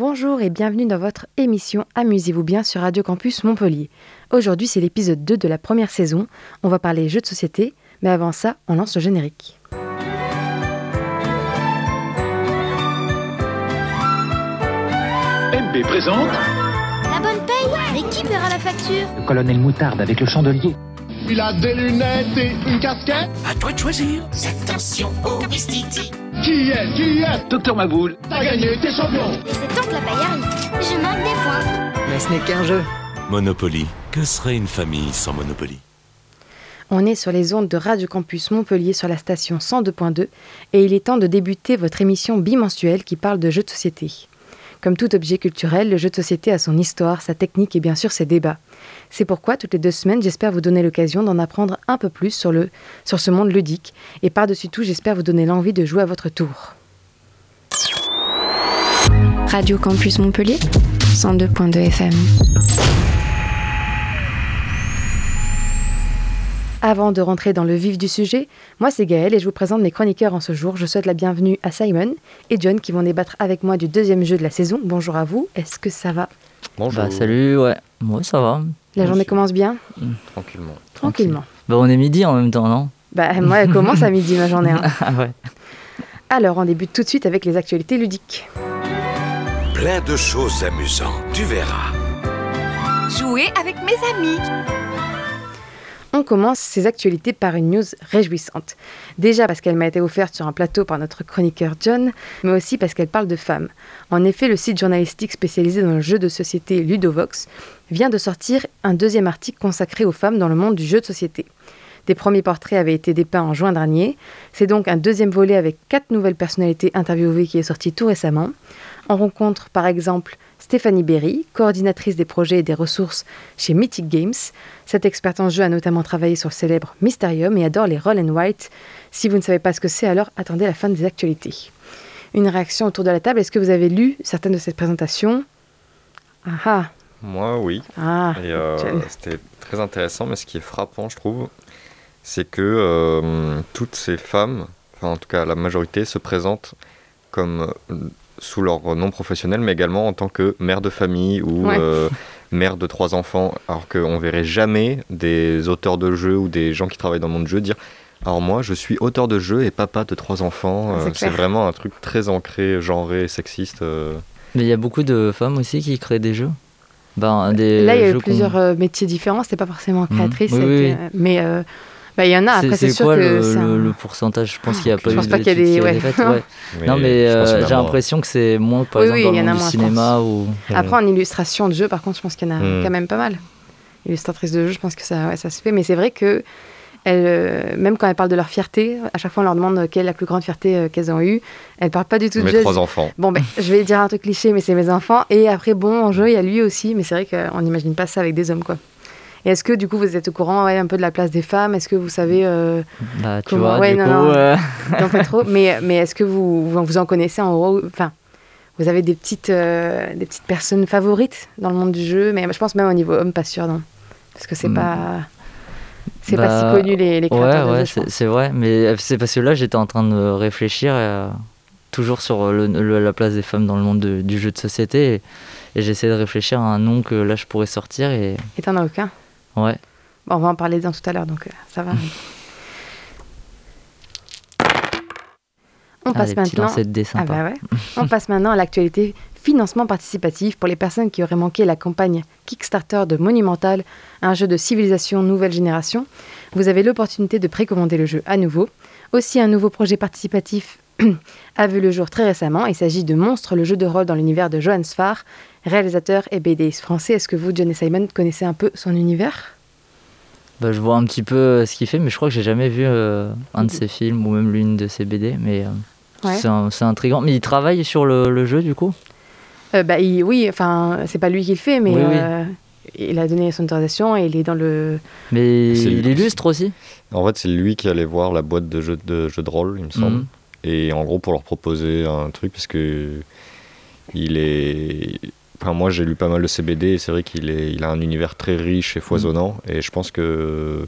Bonjour et bienvenue dans votre émission Amusez-vous bien sur Radio Campus Montpellier. Aujourd'hui c'est l'épisode 2 de la première saison. On va parler jeux de société, mais avant ça, on lance le générique. MB présente La bonne paye Mais qui paiera la facture Le colonel Moutarde avec le chandelier. Il a des lunettes et une casquette À toi de choisir. Attention au Wistiti. Qui est Qui est? Docteur Maboul. T'as gagné, t'es champion C'est temps que la arrive Je manque des points Mais ce n'est qu'un jeu. Monopoly. Que serait une famille sans Monopoly? On est sur les ondes de Radio Campus Montpellier sur la station 102.2 et il est temps de débuter votre émission bimensuelle qui parle de jeux de société. Comme tout objet culturel, le jeu de société a son histoire, sa technique et bien sûr ses débats. C'est pourquoi toutes les deux semaines, j'espère vous donner l'occasion d'en apprendre un peu plus sur, ce monde ludique et par-dessus tout, j'espère vous donner l'envie de jouer à votre tour. Radio Campus Montpellier, 102.2 FM. Avant de rentrer dans le vif du sujet, moi c'est Gaël et je vous présente mes chroniqueurs en ce jour. Je souhaite la bienvenue à Simon et John qui vont débattre avec moi du deuxième jeu de la saison. Bonjour à vous, est-ce que ça va? Bonjour. Bah salut, ouais. Moi ça va. La journée commence bien? Tranquillement. Tranquillement. Bah on est midi en même temps, non? Bah moi elle commence à midi ma journée. hein. Ah ouais. Alors on débute tout de suite avec les actualités ludiques. Plein de choses amusantes, tu verras. Jouer avec mes amis. On commence ces actualités par une news réjouissante. Déjà parce qu'elle m'a été offerte sur un plateau par notre chroniqueur John, mais aussi parce qu'elle parle de femmes. En effet, le site journalistique spécialisé dans le jeu de société Ludovox vient de sortir un deuxième article consacré aux femmes dans le monde du jeu de société. Des premiers portraits avaient été dépeints en juin dernier. C'est donc un deuxième volet avec quatre nouvelles personnalités interviewées qui est sorti tout récemment. On rencontre par exemple Stéphanie Berry, coordinatrice des projets et des ressources chez Mythic Games. Cette experte en jeu a notamment travaillé sur le célèbre Mysterium et adore les roll and white. Si vous ne savez pas ce que c'est, alors attendez la fin des actualités. Une réaction autour de la table, est-ce que vous avez lu certaines de ces présentations Ah ah, Moi, oui. ah euh, c'était très intéressant, mais ce qui est frappant, je trouve, c'est que euh, toutes ces femmes, enfin en tout cas la majorité, se présentent comme euh, sous leur nom professionnel, mais également en tant que mère de famille ou Ouais. euh, mère de trois enfants, alors qu'on verrait jamais des auteurs de jeux ou des gens qui travaillent dans le monde du jeu dire alors moi, je suis auteur de jeux et papa de trois enfants. C'est Euh, C'est vraiment un truc très ancré, genré, sexiste. euh. Mais il y a beaucoup de femmes aussi qui créent des jeux. Ben, des Là, il y a eu plusieurs métiers différents, c'était pas forcément créatrice, Oui, oui, oui. euh, mais euh, bah, il y en a, après C'est sûr quoi que le, c'est le- un- le pourcentage? Je pense qu'il n'y a Je pas eu pense pas qu'il y a des- qui ouais. été faites, ouais. non, mais je euh, j'ai l'impression que c'est moins, par Oui, exemple, oui, dans il y le en a monde du moins, je cinéma ou. Après, en illustration de jeu, par contre, je pense qu'il y en a Mm. quand même pas mal. Illustratrice de jeu, je pense que ça, ouais, ça se fait. Mais c'est vrai que, elles, euh, même quand elles parlent de leur fierté, à chaque fois on leur demande quelle est la plus grande fierté euh, qu'elles ont eue. Elles parlent pas du tout de Mes jeu. trois enfants. Bon, ben, je vais dire un truc cliché, mais c'est mes enfants. Et après, bon, en jeu, il y a lui aussi. Mais c'est vrai qu'on n'imagine pas ça avec des hommes, quoi. Et est-ce que, du coup, vous êtes au courant ouais, un peu de la place des femmes? Est-ce que vous savez euh, Bah, tu Comment- vois, ouais, du non, coup. non. euh, non, pas trop. Mais, mais est-ce que vous, vous, en connaissez en gros? Enfin, vous avez des petites, euh, des petites personnes favorites dans le monde du jeu? Mais je pense même au niveau homme, pas sûr, non. Parce que c'est Hmm. pas. C'est pas Bah, si connu, les, les créateurs Ouais, de ouais, jeux, je c'est vrai. Mais c'est parce que là, j'étais en train de réfléchir toujours sur le- le- la place des femmes dans le monde de- du jeu de société. Et, et j'essaie de réfléchir à un nom que là, je pourrais sortir. Et Et t'en as aucun? Ouais. Bon, on va en parler dans tout à l'heure, donc euh, ça va. On Ah, passe maintenant. de Ah bah ouais. On passe maintenant à l'actualité financement participatif pour les personnes qui auraient manqué la campagne Kickstarter de Monumental, un jeu de civilisation nouvelle génération. Vous avez l'opportunité de précommander le jeu à nouveau. Aussi, un nouveau projet participatif a vu le jour très récemment. Il s'agit de Monstre, le jeu de rôle dans l'univers de Johan Sfar, réalisateur et BDiste français. Est-ce que vous, John et Simon, connaissez un peu son univers? Bah, je vois un petit peu euh, ce qu'il fait, mais je crois que j'ai jamais vu euh, un de ses films ou même l'une de ses BD. Mais euh, Ouais. c'est intriguant. Mais il travaille sur le, le jeu, du coup? Euh, bah, il- oui, enfin, c'est pas lui qui le fait, mais Oui, oui. euh, il a donné son autorisation et il est dans le. Mais C'est il illustre aussi? En fait, c'est lui qui allait voir la boîte de jeux de, jeux de rôle, il me semble. Mhm. Et en gros, pour leur proposer un truc, parce que il est. Enfin, moi, j'ai lu pas mal de CBD et c'est vrai qu'il est, il a un univers très riche et foisonnant. Et je pense que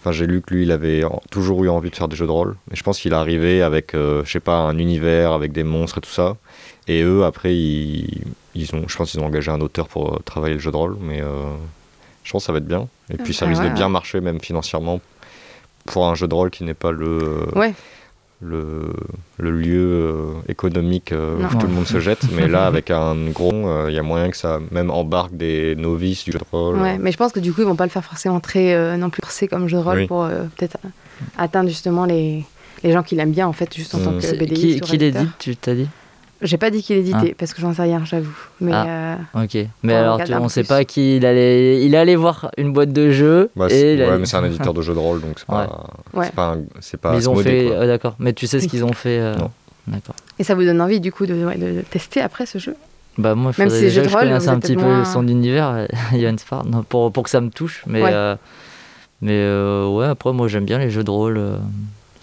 Enfin, j'ai lu que lui, il avait toujours eu envie de faire des jeux de rôle. Et je pense qu'il est arrivé avec, euh, je sais pas, un univers avec des monstres et tout ça. Et eux, après, ils, ils ont, je pense qu'ils ont engagé un auteur pour euh, travailler le jeu de rôle. Mais euh, je pense que ça va être bien. Et puis, ça Ah, risque ouais, de bien marcher, même financièrement, pour un jeu de rôle qui n'est pas le, Ouais. Le, le lieu euh, économique euh, Non. où tout le monde se jette. Mais là, avec un gros, euh, il y a moyen que ça même embarque des novices du jeu de rôle. Ouais, mais je pense que du coup, ils vont pas le faire forcément très euh, non plus forcé comme jeu de rôle Oui. pour euh, peut-être atteindre justement les, les gens qui l'aiment bien en fait, juste en tant Mm. que BDiste qui qui l'édite, tu t'as dit? J'ai pas dit qu'il éditait parce que j'en sais rien, j'avoue. Mais Ah. euh, Ok. Mais On alors, tu- on sait pas qui il allait. Il allait voir une boîte de jeux. Bah, et ouais, mais c'est un éditeur de jeux de rôle, donc c'est Ouais. pas, Ouais. c'est pas, un- c'est pas Mais ils ont fait. euh, D'accord. Mais tu sais ce qu'ils ont fait. euh, Non. D'accord. et ça vous donne envie du coup de, ouais, de tester après ce jeu? Bah moi, Même si déjà jeux que de je rôle, connaisse vous un petit peu son univers, Yann Spar, pour, pour que ça me touche. Mais Ouais. euh, mais euh, ouais, après moi j'aime bien les jeux de rôle.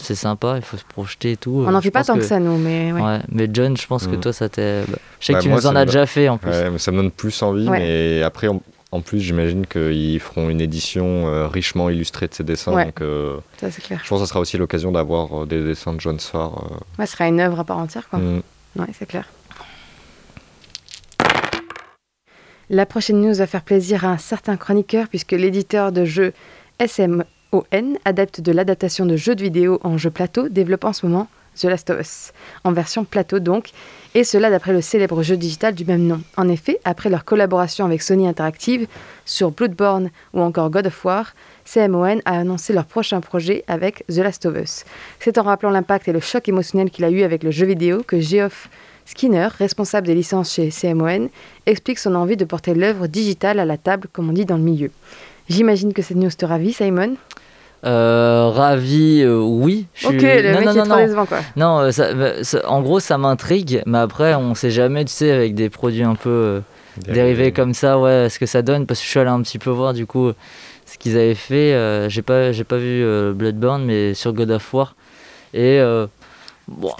Euh, c'est sympa, il faut se projeter et tout. On euh, n'en je fait pas tant que, ça nous, mais ouais. Ouais. Mais John, je pense que Mm. toi ça t'est. bah, je sais Bah, que tu moi, nous en ça as me déjà fait en plus. Ouais, mais ça me donne plus envie. Ouais. Mais après, en, en plus, j'imagine qu'ils feront une édition euh, richement illustrée de ces dessins. Ouais. Donc, euh, Ça c'est clair. je pense que ça sera aussi l'occasion d'avoir euh, des dessins de John Sfar. euh, Ouais, ce sera une œuvre à part entière quoi. mm. Ouais, c'est clair. La prochaine news va faire plaisir à un certain chroniqueur puisque l'éditeur de jeux SMON adapte de l'adaptation de jeux de vidéo en jeu plateau, développe en ce moment The Last of Us, en version plateau donc, et cela d'après le célèbre jeu digital du même nom. En effet, après leur collaboration avec Sony Interactive sur Bloodborne ou encore God of War, CMON a annoncé leur prochain projet avec The Last of Us. C'est en rappelant l'impact et le choc émotionnel qu'il a eu avec le jeu vidéo que Geoff Skinner, responsable des licences chez CMON, explique son envie de porter l'œuvre digitale à la table, comme on dit dans le milieu. J'imagine que cette news te ravit, Simon. Euh, ravi, euh, oui. je Ok, suis- le non, mec non, est non, trop non. décevant, quoi. Non, euh, ça- ça- en gros, ça m'intrigue, mais après, on sait jamais, tu sais, avec des produits un peu euh, dérivés comme ça, ouais, ce que ça donne, parce que je suis allé un petit peu voir, du coup, ce qu'ils avaient fait. euh, j'ai pas, j'ai pas vu euh, Bloodborne, mais sur God of War. Et euh, bon,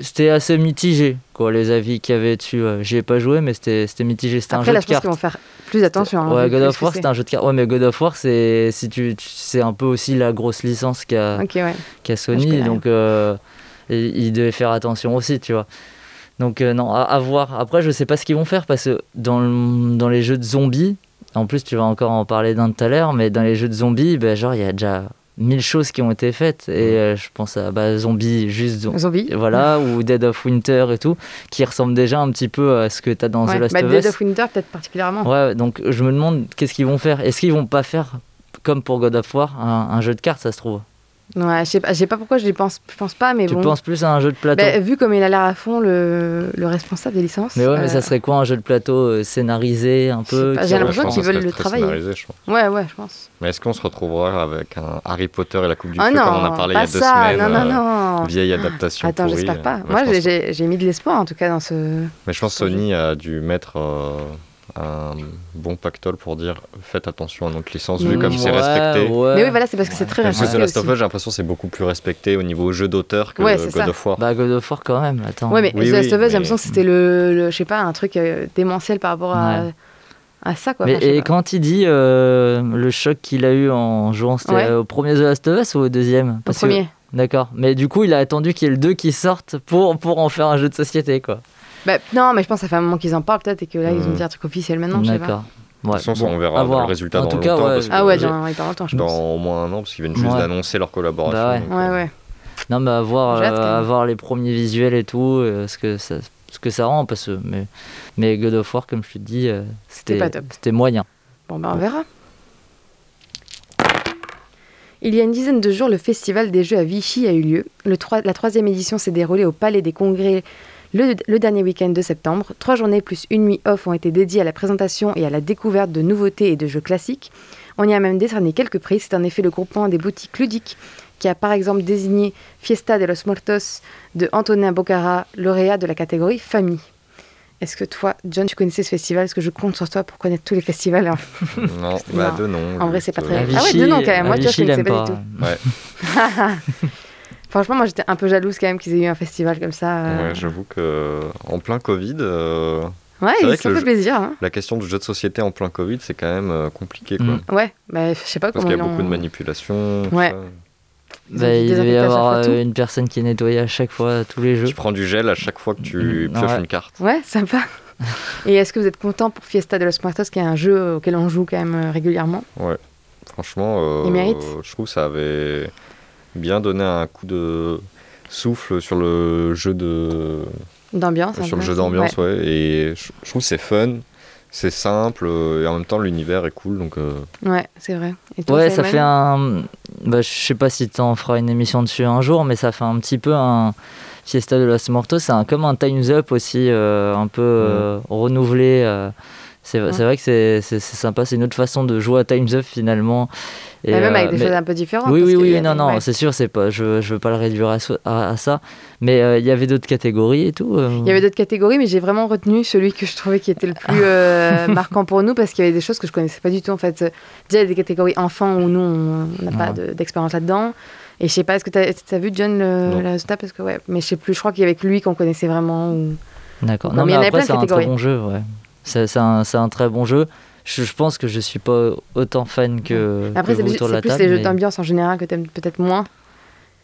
C'était assez mitigé, quoi, les avis qu'il y avait dessus. J'y ai pas joué, mais c'était, mitigé. C'était un Après, jeu là, de je pense cartes. qu'ils vont faire plus attention. hein, ouais, God of War, c'est. c'était un jeu de cartes. Ouais, mais God of War, c'est, si tu, tu- c'est un peu aussi la grosse licence qu'a, Ok, ouais. je Sony, donc euh, ils devaient faire attention aussi, tu vois. Donc euh, non, à, à voir. Après, je sais pas ce qu'ils vont faire parce que dans, le- dans les jeux de zombies, en plus tu vas encore en parler d'un tout à l'heure, mais dans les jeux de zombies, ben, genre il y a déjà mille choses qui ont été faites et euh, je pense à bah, zombies juste zo- Zombie. voilà ou Dead of Winter et tout qui ressemblent déjà un petit peu à ce que tu as dans Ouais. The Last Bah, of Dead Us. of Winter, peut-être particulièrement. Ouais, donc je me demande qu'est-ce qu'ils vont faire. Est-ce qu'ils vont pas faire comme pour God of War un, un jeu de cartes, ça se trouve? Ouais, je sais pas, je sais pas pourquoi je ne pense, je pense pas, mais Tu bon. penses plus à un jeu de plateau Bah, vu comme il a l'air à fond, le, le responsable des licences. Mais ouais, mais euh, ça serait quoi un jeu de plateau euh, scénarisé un peu j'ai Ouais, l'impression qu'ils que veulent le travailler. Ouais, ouais, je pense. Mais est-ce qu'on se retrouvera avec un Harry Potter et la Coupe du oh Feu non, comme on a parlé il y a deux ça, semaines non, non, euh, non. Vieille adaptation Attends, j'espère pas. euh, Moi, j'ai- j'ai j'ai mis de l'espoir en tout cas dans ce. Mais je pense que Sony a dû mettre euh, un bon pactole pour dire faites attention à notre licence, vu Mm. comme c'est respecté. ouais. Mais oui, voilà, c'est parce que c'est très Parce que respecté The Last of. Us, j'ai l'impression que c'est beaucoup plus respecté au niveau jeu d'auteur que God ça. of War. Bah God of War quand même, attends. Ouais, mais Oui, The Last of Us, j'ai l'impression que c'était le, le- je sais pas, un truc euh, démentiel par rapport à, Ouais. à ça, quoi. Mais- Enfin, et pas. quand il dit euh, le choc qu'il a eu en jouant, c'était Ouais. au premier The Last of Us ou au deuxième? Au Parce que- premier. D'accord. Mais du coup, il a attendu qu'il y ait le 2 qui sorte pour, pour en faire un jeu de société, quoi. Bah, non, mais je pense que ça fait un moment qu'ils en parlent peut-être et que là, ils ont Mm. dit un truc officiel maintenant, je sais pas. D'accord. De toute façon, on verra le résultat En dans tout cas, longtemps, ouais, parce que Ah ouais, dans longtemps, je pense. Dans au moins un an, parce qu'ils viennent juste Ouais. d'annoncer leur collaboration. Bah ouais. donc, Ouais, euh, ouais. Non, mais à voir, J'ai hâte, euh, quand même. à voir les premiers visuels et tout, euh, ce, que ça, ce que ça rend. Parce que, mais, mais God of War, comme je te dis, euh, C'était moyen. Bon, ben on verra. Il y a une dizaine de jours, le Festival des Jeux à Vichy a eu lieu. Le troi- la troisième édition s'est déroulée au Palais des Congrès le, le dernier week-end de septembre. Trois journées plus une nuit off ont été dédiées à la présentation et à la découverte de nouveautés et de jeux classiques. On y a même décerné quelques prix. C'est en effet le groupement des boutiques ludiques qui a par exemple désigné Fiesta de los Muertos de Antonin Bocara, lauréat de la catégorie Famille. Est-ce que toi, John, tu connaissais ce festival? Est-ce que je compte sur toi pour connaître tous les festivals? Hein Non, C'était bah non. En vrai, c'est pas très- euh, Ah ouais, deux noms, quand même. Moi, tu vois, je Vichy, connaissais pas pas. du Ouais. Franchement, moi, j'étais un peu jalouse quand même qu'ils aient eu un festival comme ça. euh. Ouais, j'avoue que en plein Covid, euh, Ouais, C'est ils sont fait plaisir. hein. La question du jeu de société en plein Covid, c'est quand même euh, compliqué. Quoi. Mm. Ouais, bah, je sais pas Parce comment qu'il y a beaucoup de manipulations. Ouais. ça. Bah, il devait y avoir fois euh, une personne qui nettoyait à chaque fois tous les jeux. Tu prends du gel à chaque fois que tu Mm, pioches ouais. une carte. Ouais, sympa. Et est-ce que vous êtes content pour Fiesta de los Muertos, qui est un jeu auquel on joue quand même euh, régulièrement? Franchement, euh, Il mérite. je trouve que ça avait bien donné un coup de souffle sur le jeu de D'ambiance sur le peu jeu d'ambiance, Ouais. ouais. Et je, je trouve que c'est fun, c'est simple et en même temps l'univers est cool. Donc euh, Ouais, c'est vrai. Et toi, Ouais, ça fait un. Bah, je sais pas si t'en feras une émission dessus un jour, mais ça fait un petit peu un. Fiesta de los Mortos, c'est un, comme un Time's Up aussi, euh, un peu euh, renouvelé. C'est vrai que c'est sympa, c'est une autre façon de jouer à Time's Up finalement. Et, Bah, même euh, avec des mais- choses un peu différentes. Oui, oui, oui, non, non, ouais. c'est sûr, c'est pas, je, je veux pas le réduire à, so- à- à ça, mais euh, il y avait d'autres catégories et tout. euh. Il y avait d'autres catégories, mais j'ai vraiment retenu celui que je trouvais qui était le plus euh, marquant pour nous parce qu'il y avait des choses que je connaissais pas du tout en fait. Déjà, il y a des catégories enfants où nous on n'a pas de- d'expérience là-dedans. Et je sais pas, est-ce que tu as, vu John le, le résultat parce que ouais, mais je sais plus. Je crois qu'il y avait que lui qu'on connaissait vraiment. Ou... D'accord. Non, mais mais, après, c'est un très bon jeu, ouais. C'est c'est un, c'est un très bon jeu. Je, je pense que je suis pas autant fan que, Après, c'est plus, autour de c'est la plus table. les jeux mais- d'ambiance en général que tu aimes peut-être moins.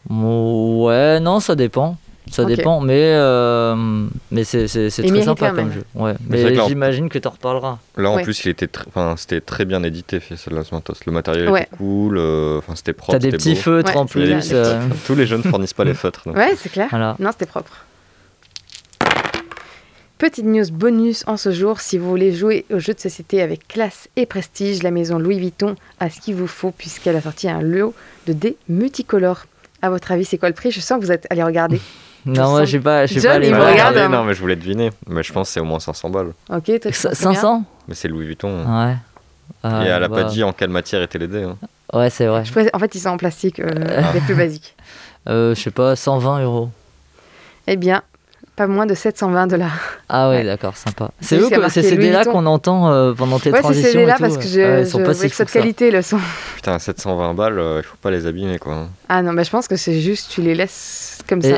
Mo- Ouais, non, ça dépend. Ça dépend, mais, euh, mais c'est c'est- très sympa comme même. jeu. Ouais. Mais Mais j'imagine que tu en reparleras. là en Ouais. plus, il était tr- enfin, c'était très bien édité, de los Muertos. Le matériel Ouais. était cool, euh, enfin c'était propre. T'as des petits beau. feutres Ouais, en plus. euh. Tous les jeunes ne fournissent pas les feutres. donc. Ouais, c'est clair. Voilà. Non, c'était propre. Petite news bonus en ce jour, si vous voulez jouer aux jeux de société avec classe et prestige, la maison Louis Vuitton a ce qu'il vous faut puisqu'elle a sorti un lot de dés multicolores. À votre avis, c'est quoi le prix? Je sens que vous êtes allé regarder. Non, moi, sens- j'ai pas, j'ai John, pas il me regarde, hein. non, mais je voulais deviner. Mais je pense que c'est au moins 500 balles. Ok, toi, tu Cin- penses combien? 500 Mais c'est Louis Vuitton. Ouais. Ah, Et elle a bah, pas dit en quelle matière étaient les dés. hein. Ouais, c'est vrai. Je préfère- En fait, ils sont en plastique, euh, les plus basiques. Euh, je sais pas, 120 euros. Eh bien, pas moins de 720 dollars. Ah ouais, Ouais. d'accord, sympa. C'est C'est eux c'est ces dés-là qu'on entend euh, pendant tes Ouais, c'est transitions. ces et là tout, parce ouais. que je, Ouais, ils sont je pas si que qualité le son. Putain, 720 balles, euh, il faut pas les abîmer quoi. Ah non, mais je pense que c'est juste, tu les laisses comme Et ça.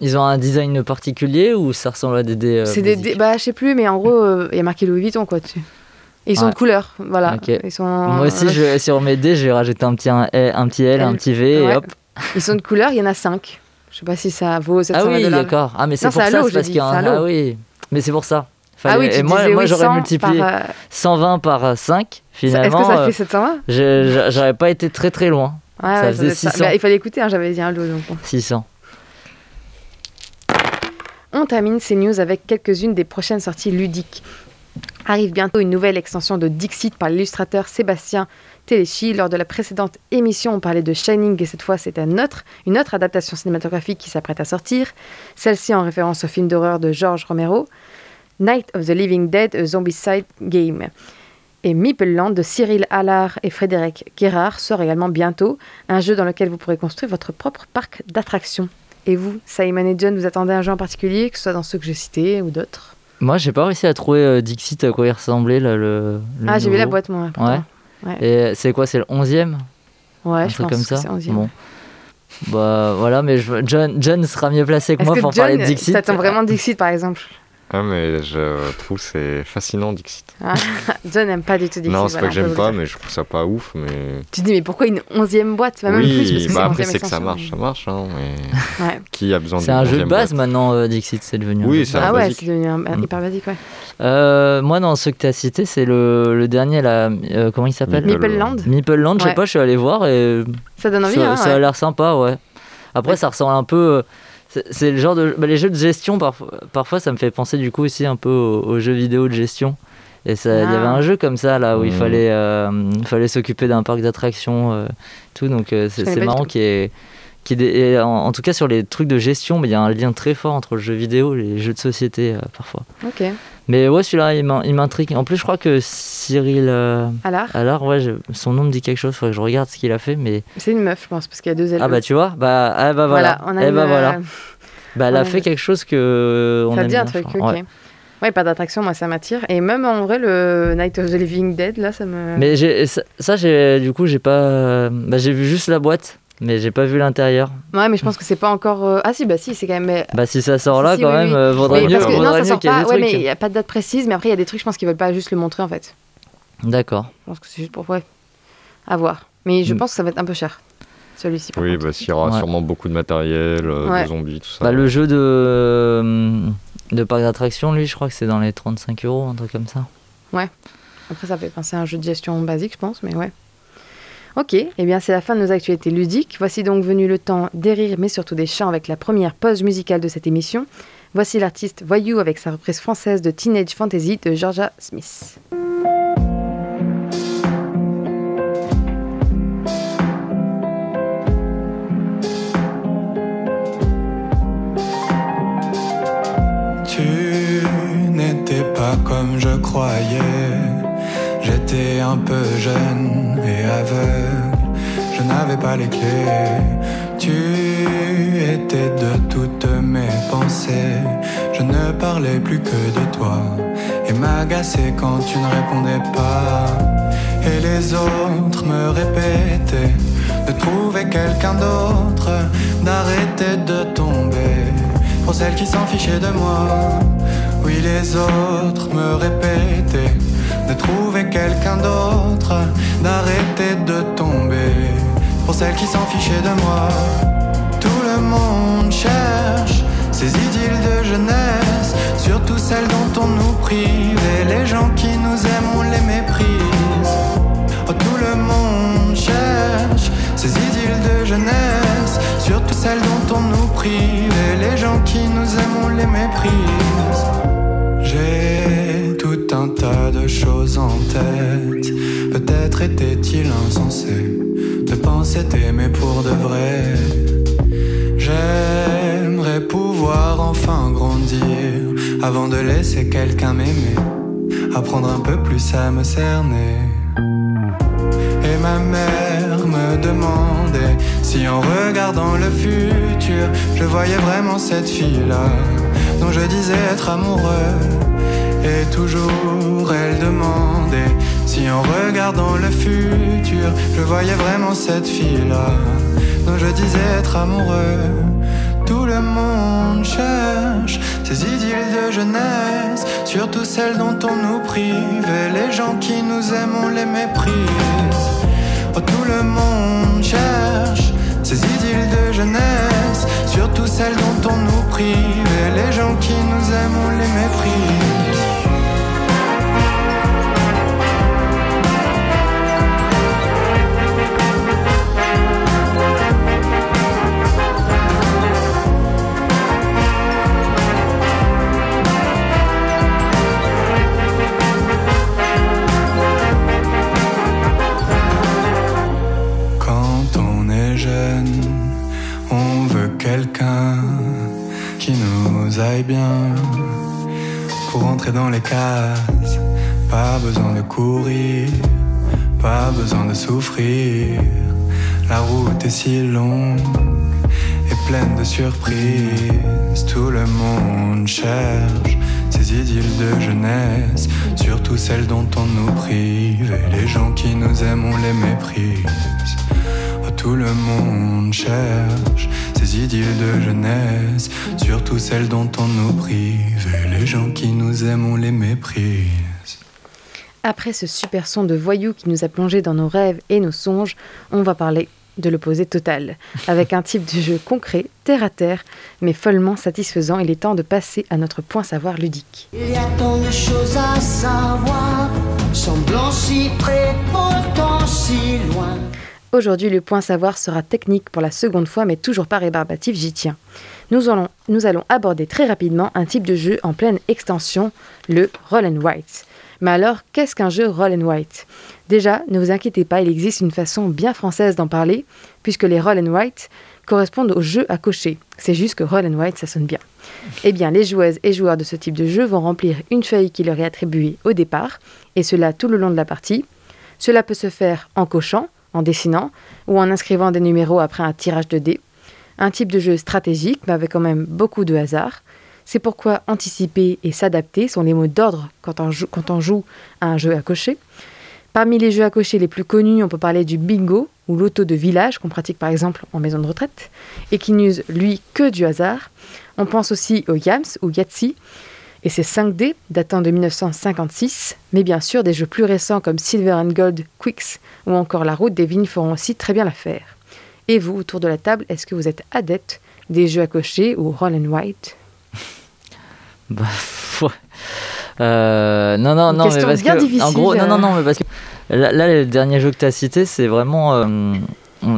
Ils ont un design particulier ou ça ressemble à des dés euh, C'est des, dés- bah, je sais plus, mais en gros, euh, il y a marqué Louis Vuitton, quoi, dessus. Et ils sont Ouais. de couleur, voilà. Ok. Ils sont, Moi aussi, euh, je, sur mes dés, j'ai rajouté un petit, un, L, un petit L, un petit V, Ouais. et hop. Ils sont de couleur, il y en a 5. Je sais pas si ça vaut 700 Ah oui, d'accord. Ah, mais c'est pour ça, c'est parce qu'il y a un... Ah oui, mais c'est pour ça. Ah oui, tu et moi, disais moi oui, j'aurais 100 multiplié par, euh, 120 par 5, Est-ce finalement. que ça euh, fait 720 j'ai- j'a- J'aurais pas été très très loin. Ouais, ça ouais, faisait doit être ça. 600. Bah, il fallait écouter, hein, j'avais dit un lot. Donc bon. 600. On termine ces news avec quelques-unes des prochaines sorties ludiques. Arrive bientôt une nouvelle extension de Dixit par l'illustrateur Sébastien Téléchi. Lors de la précédente émission, on parlait de Shining et cette fois c'est un autre, une autre adaptation cinématographique qui s'apprête à sortir. Celle-ci en référence au film d'horreur de George Romero, Night of the Living Dead, a Zombicide Game. Et Meeple Land de Cyril Allard et Frédéric Guérard sort également bientôt, un jeu dans lequel vous pourrez construire votre propre parc d'attractions. Et vous, Simon et John, vous attendez un jeu en particulier, que ce soit dans ceux que j'ai cités ou d'autres? Moi, j'ai pas réussi à trouver euh, Dixit à quoi il ressemblait, là, le. le Ah, j'ai vu la boîte, moi. pourtant. Ouais. Et c'est quoi C'est le 11e Ouais, Un je truc pense comme que ça c'est 11e. Bon. Bah voilà, mais je- John, John sera mieux placé que moi que pour John, parler de Dixit. t'attends vraiment Dixit, par exemple? Ah, mais je trouve que c'est fascinant Dixit. Ah, John n'aime pas du tout Dixit. non, c'est voilà, pas que j'aime pas, dire. mais je trouve ça pas ouf. Mais Tu te dis, mais pourquoi une 11e boîte? Bah, même plus, parce oui, que bah après 11e c'est que ça marche, ça marche. Hein, mais Ouais. qui a besoin C'est un jeu de 11e base boîte? maintenant, euh, Dixit, c'est devenu. un Oui, c'est Ah ouais, basique. c'est devenu un- un Mm. hyper basique, ouais. Euh, moi, dans ceux que tu as cités, c'est le, le dernier, là. euh, comment il s'appelle? Meeple Land Meeple Land, je sais pas, je suis allé voir et Ça donne envie, ça, hein ça a l'air sympa, ouais. Après, ça ressemble un peu. C'est- le genre de. bah, les jeux de gestion, parfois, parfois, ça me fait penser du coup aussi un peu aux, aux jeux vidéo de gestion. Et ça- il y Ah. avait un jeu comme ça, là, où il Mhm. fallait, euh, il fallait s'occuper d'un parc d'attractions, euh, tout. Donc, euh, c'est marrant qu'il y ait- des- et en, en tout cas, sur les trucs de gestion, mais il y a un lien très fort entre le jeu vidéo et les jeux de société, euh, parfois. Ok. Mais ouais, celui-là, il m'in- il m'intrigue. En plus, je crois que Cyril. euh, Alors, alors, ouais, je- son nom me dit quelque chose, faudrait que je regarde ce qu'il a fait, mais. c'est une meuf, je pense, parce qu'il y a deux ailes. Ah bah tu vois, bah, ah, bah voilà. on a Eh une, bah voilà. euh, Bah, elle a fait quelque chose que on Ça aime dit un truc, ok. Ouais. Ouais. pas d'attraction, moi ça m'attire. Et même en vrai, le Night of the Living Dead, là, ça me. Mais ça, ça, du coup j'ai pas, bah, j'ai vu juste la boîte, mais j'ai pas vu l'intérieur. Ouais, mais je pense que c'est pas encore. euh, Ah si, bah si, c'est quand même. Bah si ça sort là, Si, quand oui, même, oui. euh, vaudrait Oui, mieux, parce que non, ça sort qu'il y ait pas. des Ouais, trucs. mais il y a pas de date précise, mais après il y a des trucs, je pense qu'ils veulent pas juste le montrer en fait. D'accord. Je pense que c'est juste pour ouais, à voir. Mais je Mm. pense que ça va être un peu cher. Celui-ci. Oui, contre. bah, s'il y aura Ouais. sûrement beaucoup de matériel, euh, Ouais. de zombies, tout ça. Bah, le jeu de, euh, de parc d'attraction, lui, je crois que c'est dans les 35 euros, un truc comme ça. Après, ça fait penser à un jeu de gestion basique, je pense, mais ouais. Ok, et bien c'est la fin de nos actualités ludiques. Voici donc venu le temps des rires, mais surtout des chants avec la première pause musicale de cette émission. Voici l'artiste Voyou avec sa reprise française de Teenage Fantasy de Georgia Smith. Tu n'étais pas comme je croyais. J'étais un peu jeune n'avais pas les clés. Tu étais de toutes mes pensées. Je ne parlais plus que de toi. Et m'agaçais quand tu ne répondais pas. Et les autres me répétaient de trouver quelqu'un d'autre, d'arrêter de tomber pour celles qui s'en fichaient de moi. Oui, les autres me répétaient de trouver quelqu'un d'autre, d'arrêter de tomber pour celles qui s'en fichaient de moi. Tout le monde cherche ces idylles de jeunesse, surtout celles dont on nous prive, et les gens qui nous aiment, on les méprise. Oh, tout le monde cherche ces idylles de jeunesse, surtout celles dont on nous prive, et les gens qui nous aiment, on les méprise. J'ai tout un tas de choses en tête. Peut-être était-il insensé t'aimer pour de vrai. J'aimerais pouvoir enfin grandir avant de laisser quelqu'un m'aimer, apprendre un peu plus à me cerner. Et ma mère me demandait si en regardant le futur, je voyais vraiment cette fille-là dont je disais être amoureux. Et toujours elle demandait si en regardant le futur, je voyais vraiment cette fille-là dont je disais être amoureux. Tout le monde cherche ces idylles de jeunesse, surtout celles dont on nous prive, les gens qui nous aiment, on les méprise. Oh, tout le monde cherche ces idylles de jeunesse, surtout celles dont on nous prive, les gens qui nous aiment, on les méprise. Aille bien pour entrer dans les cases. Pas besoin de courir, pas besoin de souffrir. La route est si longue et pleine de surprises. Tout le monde cherche ces idylles de jeunesse, surtout celles dont on nous prive. Et les gens qui nous aiment, on les méprise. Tout le monde cherche ces idylles de jeunesse, surtout celles dont on nous prive. Et les gens qui nous aiment, on les méprise. Après ce super son de voyou qui nous a plongé dans nos rêves et nos songes, on va parler de l'opposé total. Avec un type de jeu concret, terre à terre, mais follement satisfaisant, il est temps de passer à notre point savoir ludique. Il y a tant de choses à savoir, semblant si près, pourtant si loin. Aujourd'hui, le point savoir sera technique pour la seconde fois, mais toujours pas rébarbatif, j'y tiens. Nous allons, aborder très rapidement un type de jeu en pleine extension, le Roll and Write. Mais alors, qu'est-ce qu'un jeu Roll and Write? Déjà, ne vous inquiétez pas, il existe une façon bien française d'en parler, puisque les Roll and Write correspondent aux jeux à cocher. C'est juste que Roll and Write, ça sonne bien. Eh bien, les joueuses et joueurs de ce type de jeu vont remplir une feuille qui leur est attribuée au départ, et cela tout le long de la partie. Cela peut se faire en cochant, en dessinant, ou en inscrivant des numéros après un tirage de dés. Un type de jeu stratégique, mais avec quand même beaucoup de hasard. C'est pourquoi anticiper et s'adapter sont les mots d'ordre quand, on joue- à un jeu à cocher. Parmi les jeux à cocher les plus connus, on peut parler du bingo ou l'auto de village qu'on pratique par exemple en maison de retraite et qui n'use lui que du hasard. On pense aussi au Yams ou Yahtzee et ses 5D datant de 1956, mais bien sûr des jeux plus récents comme Silver and Gold Quicks ou encore La Route des Vignes feront aussi très bien l'affaire. Et vous, autour de la table, est-ce que vous êtes adepte des jeux à cocher ou roll and white Bah, ouais. Euh, non, non, Une non, mais parce bien que, difficile, en gros, non, euh. non, non, mais parce que là, là, le dernier jeu que tu as cité, c'est vraiment, euh,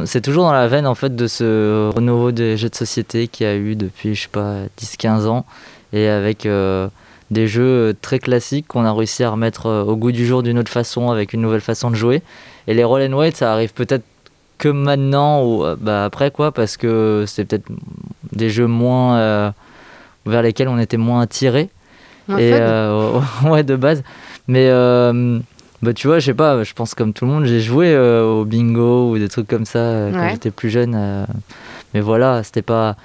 c'est toujours dans la veine en fait de ce renouveau des jeux de société qu'il y a eu depuis, je sais pas, 10-15 ans, et avec euh, des jeux très classiques qu'on a réussi à remettre euh, au goût du jour d'une autre façon, avec une nouvelle façon de jouer. Et les roll and ça arrive peut-être que maintenant ou euh, bah, après quoi, parce que c'est peut-être des jeux moins euh, vers lesquels on était moins attiré. Et euh, ouais, de base. Mais euh, bah, tu vois, je sais pas, je pense comme tout le monde, j'ai joué euh, au bingo ou des trucs comme ça euh, quand Ouais. j'étais plus jeune. euh, mais voilà, c'était pas.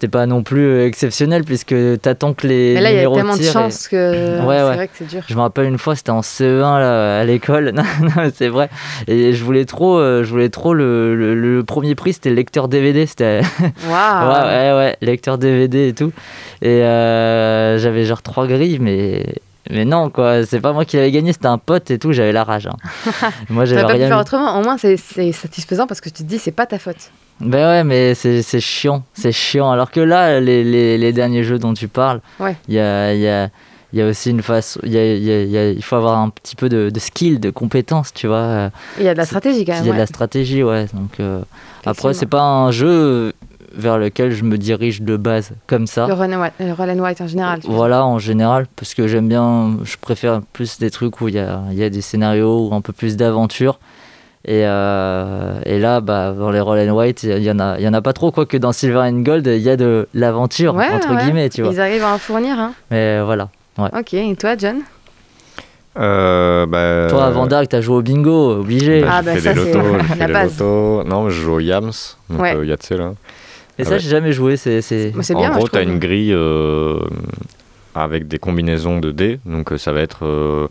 C'était pas non plus euh, exceptionnel puisque t'attends que les Mais là, il y a tellement de tirent et- chance que Ouais, c'est ouais. vrai que c'est dur. Je me rappelle une fois, c'était en CE1 là, à l'école. Non, c'est vrai. Et je voulais trop, euh, je voulais trop le, le- le premier prix, c'était le lecteur DVD. C'était Waouh ouais, ouais, ouais, lecteur DVD et tout. Et euh, j'avais genre trois grilles, mais mais non quoi. C'est pas moi qui l'avais gagné, c'était un pote et tout. J'avais la rage. hein. moi, j'avais pas pu rien. faire mis. autrement. Au moins, c'est c'est satisfaisant parce que tu te dis, c'est pas ta faute. Ben ouais, mais c'est chiant, c'est chiant. Alors que là, les, les, les derniers jeux dont tu parles, Ouais. il y a, il y, a, il y a aussi une façon. Il y a- il il il faut avoir un petit peu de, de skill, de compétence, tu vois. Il y a de la stratégie quand Il même. y a de la stratégie, ouais. Donc, euh, après, c'est pas un jeu vers lequel je me dirige de base comme ça. Le run and white, le roll and white en général. Voilà, en général, parce que j'aime bien, je préfère plus des trucs où il y a, il y a des scénarios ou un peu plus d'aventure. Et, euh, et là, bah, dans les Roll and White, il y en a, il y en a pas trop, quoique dans Silver and Gold, il y a de l'aventure, Ouais, entre ouais. guillemets, tu vois. Ils arrivent à en fournir. Hein. Mais voilà. Ouais. Ok, et toi, John? Euh, bah, Toi, avant Dark, t'as joué au bingo, obligé. bah, Ah, bah, ça, c'est la base. lotos. Non, mais je joue au Yams, donc Ouais. euh, là. et ah ça, ouais. j'ai jamais joué. C'est, c'est... C'est en bien. moi, gros, je tu as trouve. une grille euh, avec des combinaisons de dés. Donc, euh, ça va être euh,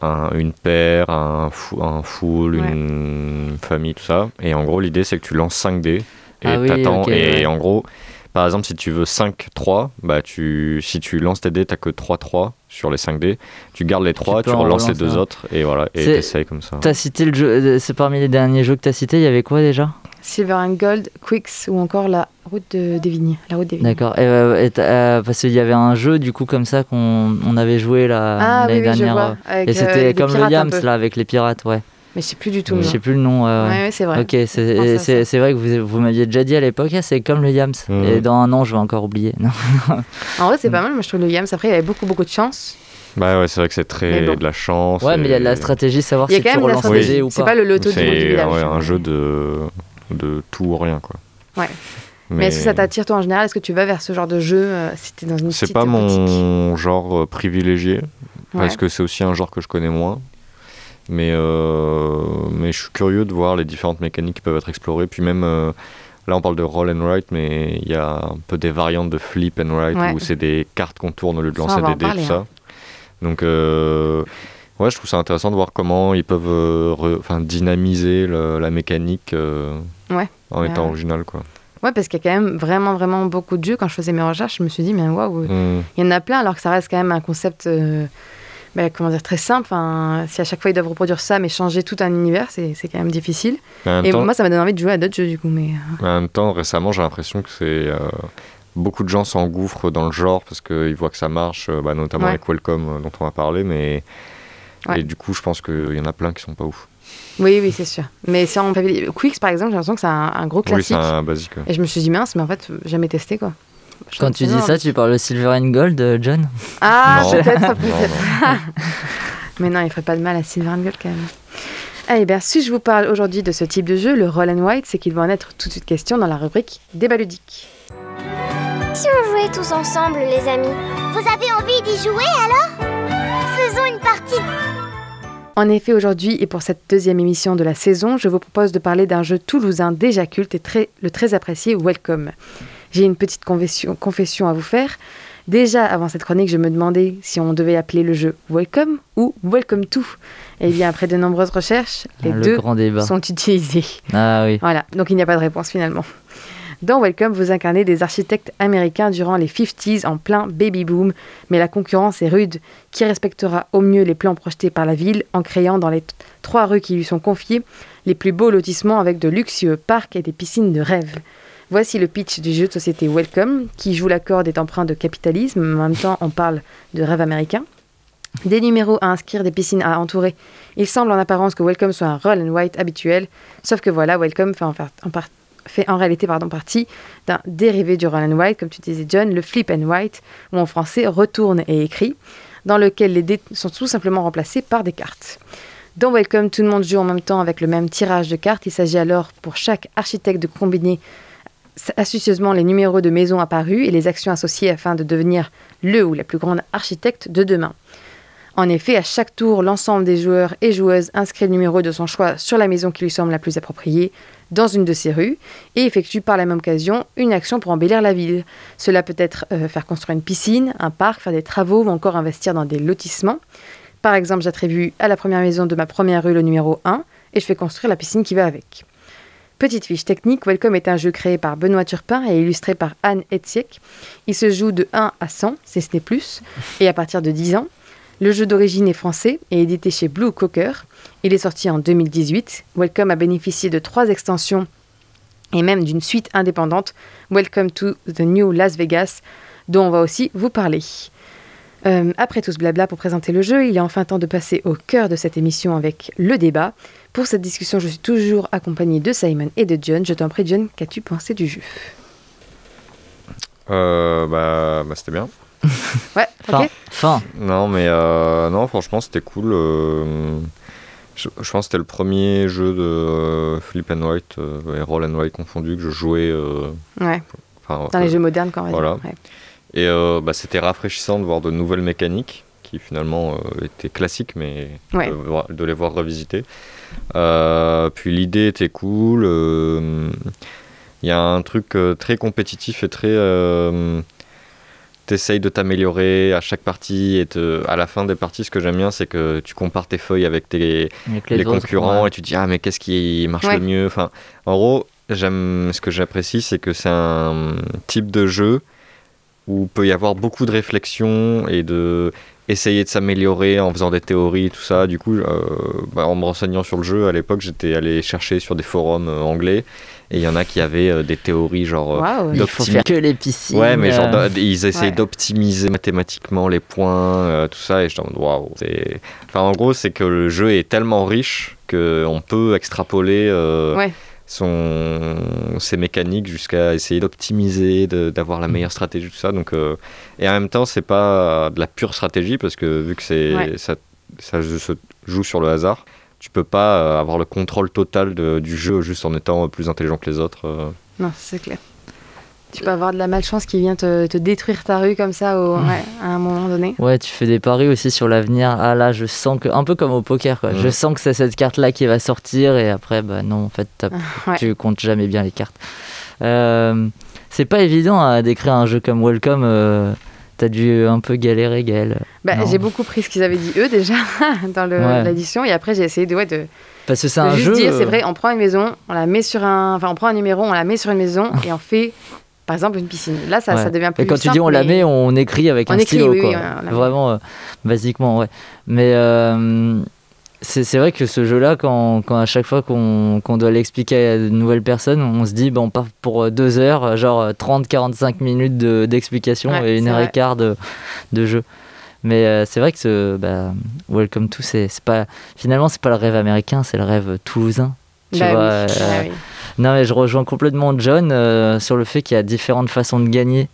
un- une paire, un, fou, un full, Ouais. une famille, tout ça. Et en gros, l'idée, c'est que tu lances 5 dés. Et Ah oui, t'attends. ok, et ouais. en gros, par exemple, si tu veux 5-3, bah, tu, si tu lances tes dés, tu que 3-3 sur les 5 dés. Tu gardes les 3, peux tu, en relances les deux autres. Et voilà, et t'essayes comme ça. T'as cité le jeu, euh, c'est parmi les derniers jeux que t'as cité, il y avait quoi déjà? Silver and Gold, Quicks ou encore la route de- des vignes. La route des vignes. D'accord. Euh, euh, parce qu'il y avait un jeu du coup comme ça qu'on on avait joué là Ah oui, l'année oui, je dernière. vois. euh, et euh, c'était comme le Yams là avec les pirates, ouais. Mais je sais plus du tout Je sais plus le nom. ouais, ouais. C'est vrai. Ok, c'est vrai que vous, vous m'aviez déjà dit à l'époque, ah, c'est comme le Yams. Mhm. Et dans un an, je vais encore oublier. Non. En vrai, c'est Mm. pas mal. Moi, je trouve le Yams. Après, il y avait beaucoup, beaucoup de chance. Bah ouais, c'est vrai que c'est très bon. de la chance. Ouais, mais il y a de la stratégie, savoir Il y a si quand tu la relances dés ou C'est pas. pas le loto du, du C'est ouais, un jeu de, de tout ou rien, quoi. Ouais. Mais, est-ce que ça t'attire, toi, en général? Est-ce que tu vas vers ce genre de jeu euh, si t'es dans une C'est pas mon genre euh, privilégié, parce Ouais. que c'est aussi un genre que je connais moins. Mais, euh, mais je suis curieux de voir les différentes mécaniques qui peuvent être explorées. Puis même, euh, là on parle de roll and write, mais il y a un peu des variantes de flip and write, Ouais. où c'est des cartes qu'on tourne au lieu de lancer des dés, tout hein. ça. Donc, euh, ouais, je trouve ça intéressant de voir comment ils peuvent euh, re- dynamiser le- la mécanique euh, Ouais. en étant original, quoi. Ouais, parce qu'il y a quand même vraiment, vraiment beaucoup de jeux. Quand je faisais mes recherches, je me suis dit, mais waouh, Hmm. il y en a plein, alors que ça reste quand même un concept, euh, bah, comment dire, très simple. Enfin, si à chaque fois ils doivent reproduire ça, mais changer tout un univers, c'est c'est quand même difficile. Et temps- moi, ça m'a donné envie de jouer à d'autres jeux, du coup. Mais En même temps, récemment, j'ai l'impression que c'est euh, beaucoup de gens s'engouffrent dans le genre parce qu'ils voient que ça marche, bah, notamment Ouais. avec Welcome dont on va parler, mais Ouais. et du coup, je pense qu'il y en a plein qui sont pas ouf. oui, oui, c'est sûr. Mais si on Quicks, par exemple, j'ai l'impression que c'est un, un gros Oui, classique. c'est un basique. ouais. Et je me suis dit, mince, mais en fait, jamais testé, quoi. Je Quand tu dis ça, tu parles de Silver and Gold, euh, John? Ah, peut-être, peut-être. Mais non, il ferait pas de mal à Silver and Gold quand même. Allez, bien, si je vous parle aujourd'hui de ce type de jeu, le Roll and White, c'est qu'il va en être tout de suite question dans la rubrique débat ludique. Si on jouait tous ensemble, les amis Vous avez envie d'y jouer alors? Faisons une partie En effet, aujourd'hui et pour cette deuxième émission de la saison, je vous propose de parler d'un jeu toulousain déjà culte et très, le très apprécié Welcome. J'ai une petite confession, confession à vous faire. Déjà, avant cette chronique, je me demandais si on devait appeler le jeu Welcome ou Welcome to. Et bien, après de nombreuses recherches, les Ah, le deux sont utilisés. Ah oui. Voilà, donc il n'y a pas de réponse finalement. Dans Welcome, vous incarnez des architectes américains durant les 50s en plein baby boom, mais la concurrence est rude. Qui respectera au mieux les plans projetés par la ville en créant dans les trois rues qui lui sont confiées les plus beaux lotissements avec de luxueux parcs et des piscines de rêve? Voici le pitch du jeu de société Welcome, qui joue la corde est empreint de capitalisme, en même temps on parle de rêve américain. Des numéros à inscrire, des piscines à entourer. Il semble en apparence que Welcome soit un roll and white habituel, sauf que voilà, Welcome fait en, fa- en par- fait en réalité pardon, partie d'un dérivé du roll and white, comme tu disais John, le flip and white, ou en français retourne et écrit, dans lequel les dés sont tout simplement remplacés par des cartes. Dans Welcome, tout le monde joue en même temps avec le même tirage de cartes. Il s'agit alors pour chaque architecte de combiner astucieusement les numéros de maisons apparus et les actions associées afin de devenir le ou la plus grande architecte de demain. En effet, à chaque tour, l'ensemble des joueurs et joueuses inscrit le numéro de son choix sur la maison qui lui semble la plus appropriée dans une de ces rues et effectue par la même occasion une action pour embellir la ville. Cela peut être euh, faire construire une piscine, un parc, faire des travaux ou encore investir dans des lotissements. Par exemple, j'attribue à la première maison de ma première rue le numéro 1 et je fais construire la piscine qui va avec. Petite fiche technique, Welcome est un jeu créé par Benoît Turpin et illustré par Anne Etziek. Il se joue de 1 à 100, c'est ce n'est plus, et à partir de 10 ans. Le jeu d'origine est français et édité chez Blue Cocker. Il est sorti en 2018. Welcome a bénéficié de trois extensions et même d'une suite indépendante, Welcome to the New Las Vegas, dont on va aussi vous parler. Euh, après tout ce blabla pour présenter le jeu, il est enfin temps de passer au cœur de cette émission avec le débat. Pour cette discussion, je suis toujours accompagnée de Simon et de John. Je t'en prie, John, qu'as-tu pensé du jeu? Euh, bah, bah, c'était bien. Ouais, ok. Fin. Non, mais euh, non, franchement, c'était cool. euh, je, je pense que c'était le premier jeu de euh, Flip and White euh, et Roll and White confondu que je jouais. euh, Ouais. enfin, Dans les euh, jeux modernes, quand dire. Voilà. Ouais. Et euh, bah, c'était rafraîchissant de voir de nouvelles mécaniques qui finalement euh, étaient classiques, mais Ouais. de, de les voir revisiter. Euh, puis l'idée était cool. euh, Il y a un truc euh, très compétitif et très. T'essayes de t'améliorer à chaque partie et te- à la fin des parties, ce que j'aime bien, c'est que tu compares tes feuilles avec tes, Avec les, les autres, concurrents ouais. et tu dis ah mais qu'est-ce qui marche Ouais. le mieux? Enfin en gros j'aime ce que j'apprécie c'est que c'est un type de jeu où peut y avoir beaucoup de réflexion et de essayer de s'améliorer en faisant des théories tout ça du coup euh, bah, en me renseignant sur le jeu à l'époque j'étais allé chercher sur des forums euh, anglais et il y en a qui avaient euh, des théories genre euh, Waouh. Il faut faire que les piscines. Ouais, mais genre, euh, ils Ouais. d'optimiser mathématiquement les points, tout ça, et je me dis, waouh. Enfin, en gros, c'est que le jeu est tellement riche qu'on peut extrapoler euh, Ouais. son... ses mécaniques jusqu'à essayer d'optimiser, d'avoir la meilleure stratégie, tout ça. Donc, euh, Et en même temps, c'est pas de la pure stratégie, parce que vu que c'est Ouais. ça, ça se joue sur le hasard, tu peux pas euh, avoir le contrôle total de- du jeu juste en étant plus intelligent que les autres. euh. Non, c'est clair. Tu peux avoir de la malchance qui vient te, te détruire ta rue comme ça au- ouais, à un moment donné. Ouais, tu fais des paris aussi sur l'avenir. Ah là, je sens que. Un peu comme au poker, quoi. Je sens que c'est cette carte-là qui va sortir, et après, bah non, en fait, Ouais. tu comptes jamais bien les cartes. Euh, c'est pas évident à décrire un jeu comme Welcome. euh, T'as dû un peu galérer, Gaël. Bah, j'ai beaucoup pris ce qu'ils avaient dit eux déjà dans Ouais. l'édition et après j'ai essayé de, ouais, de, Parce que c'est un juste jeu. dire c'est euh, vrai on prend une maison on la met sur un enfin on prend un numéro on la met sur une maison et on fait par exemple une piscine là ça, ouais. ça devient plus Et quand tu dis on la met, on écrit avec On un écrit, stylo, oui, quoi. oui. Vraiment, euh, basiquement, ouais. Mais euh, c'est vrai que ce jeu-là, quand, quand à chaque fois qu'on doit l'expliquer à de nouvelles personnes, on se dit, bon, on part pour euh, deux heures, euh, genre 30-45 minutes de- d'explication Ouais, et une heure et quart de, de jeu. Mais euh, c'est vrai que ce bah, Welcome to, c'est pas finalement c'est pas le rêve américain, c'est le rêve toulousain. Tu Bah vois, euh, oui. non, mais je rejoins complètement John euh, sur le fait qu'il y a différentes façons de gagner.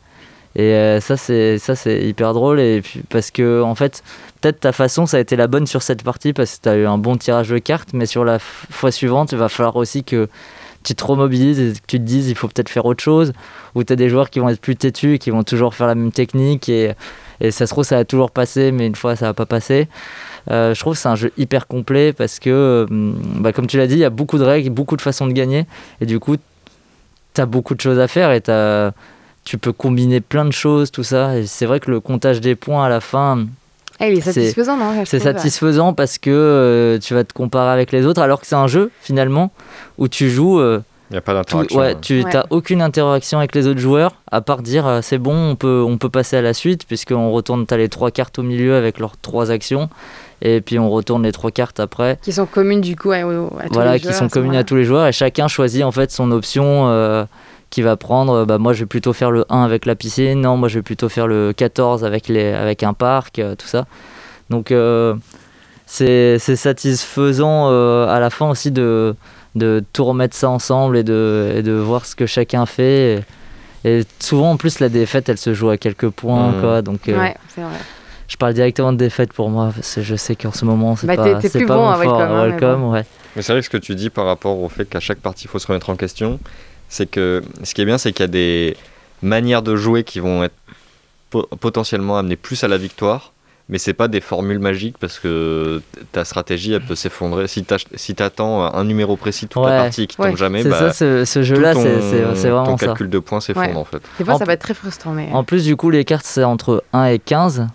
Et euh, ça, c'est hyper drôle. Et parce que en fait, peut-être ta façon, ça a été la bonne sur cette partie parce que tu as eu un bon tirage de cartes, mais sur la fois suivante, il va falloir aussi que tu te remobilises et que tu te dises il faut peut-être faire autre chose. Ou tu as des joueurs qui vont être plus têtus et qui vont toujours faire la même technique et, et ça se trouve, ça va toujours passer, mais une fois, ça va pas passer. Euh, je trouve que c'est un jeu hyper complet parce que, euh, bah, comme tu l'as dit, il y a beaucoup de règles, beaucoup de façons de gagner. Et du coup, tu as beaucoup de choses à faire et t'as- tu peux combiner plein de choses, tout ça. Et c'est vrai que le comptage des points à la fin, Ah, il est C'est- satisfaisant, non c'est ouais. satisfaisant parce que euh, tu vas te comparer avec les autres, alors que c'est un jeu finalement où tu joues. euh, Il n'y a pas d'interaction. ouais, tu Ouais. n'as aucune interaction avec les autres joueurs, à part dire euh, c'est bon, on peut, on peut passer à la suite, puisqu'on retourne, tu as les trois cartes au milieu avec leurs trois actions, et puis on retourne les trois cartes après. Qui sont communes du coup à, à tous voilà, les qui joueurs, sont à ce communes à tous les joueurs, et chacun choisit en fait son option euh, qu'il va prendre. Bah, moi je vais plutôt faire le 1 avec la piscine, non, moi je vais plutôt faire le 14 avec, les, avec un parc, euh, tout ça. Donc euh, c'est satisfaisant euh, à la fin aussi de, de tout remettre ça ensemble et de, et de voir ce que chacun fait. Et, et souvent en plus la défaite elle se joue à quelques points Mhm. quoi. Donc euh, Ouais, c'est vrai. je parle directement de défaite pour moi parce que je sais qu'en ce moment c'est Bah, pas, c'est plus pas bon mon à fort. Welcome, hein, mais Welcome, bon. ouais. Mais c'est vrai que ce que tu dis par rapport au fait qu'à chaque partie, il faut se remettre en question, c'est que ce qui est bien, c'est qu'il y a des manières de jouer qui vont être po- potentiellement amener plus à la victoire, mais c'est pas des formules magiques parce que ta stratégie, elle peut s'effondrer. Si t'ach- si t'attends un numéro précis toute Ouais. la partie qui tombe Ouais. jamais, C'est bah, ça, ce, ce tout jeu-là, ton- c'est- ton vraiment ça. calcul de points s'effondre Ouais. en fait. Des fois, En ça va être très frustrant, mais. En plus, du coup, les cartes, c'est entre 1 et 15.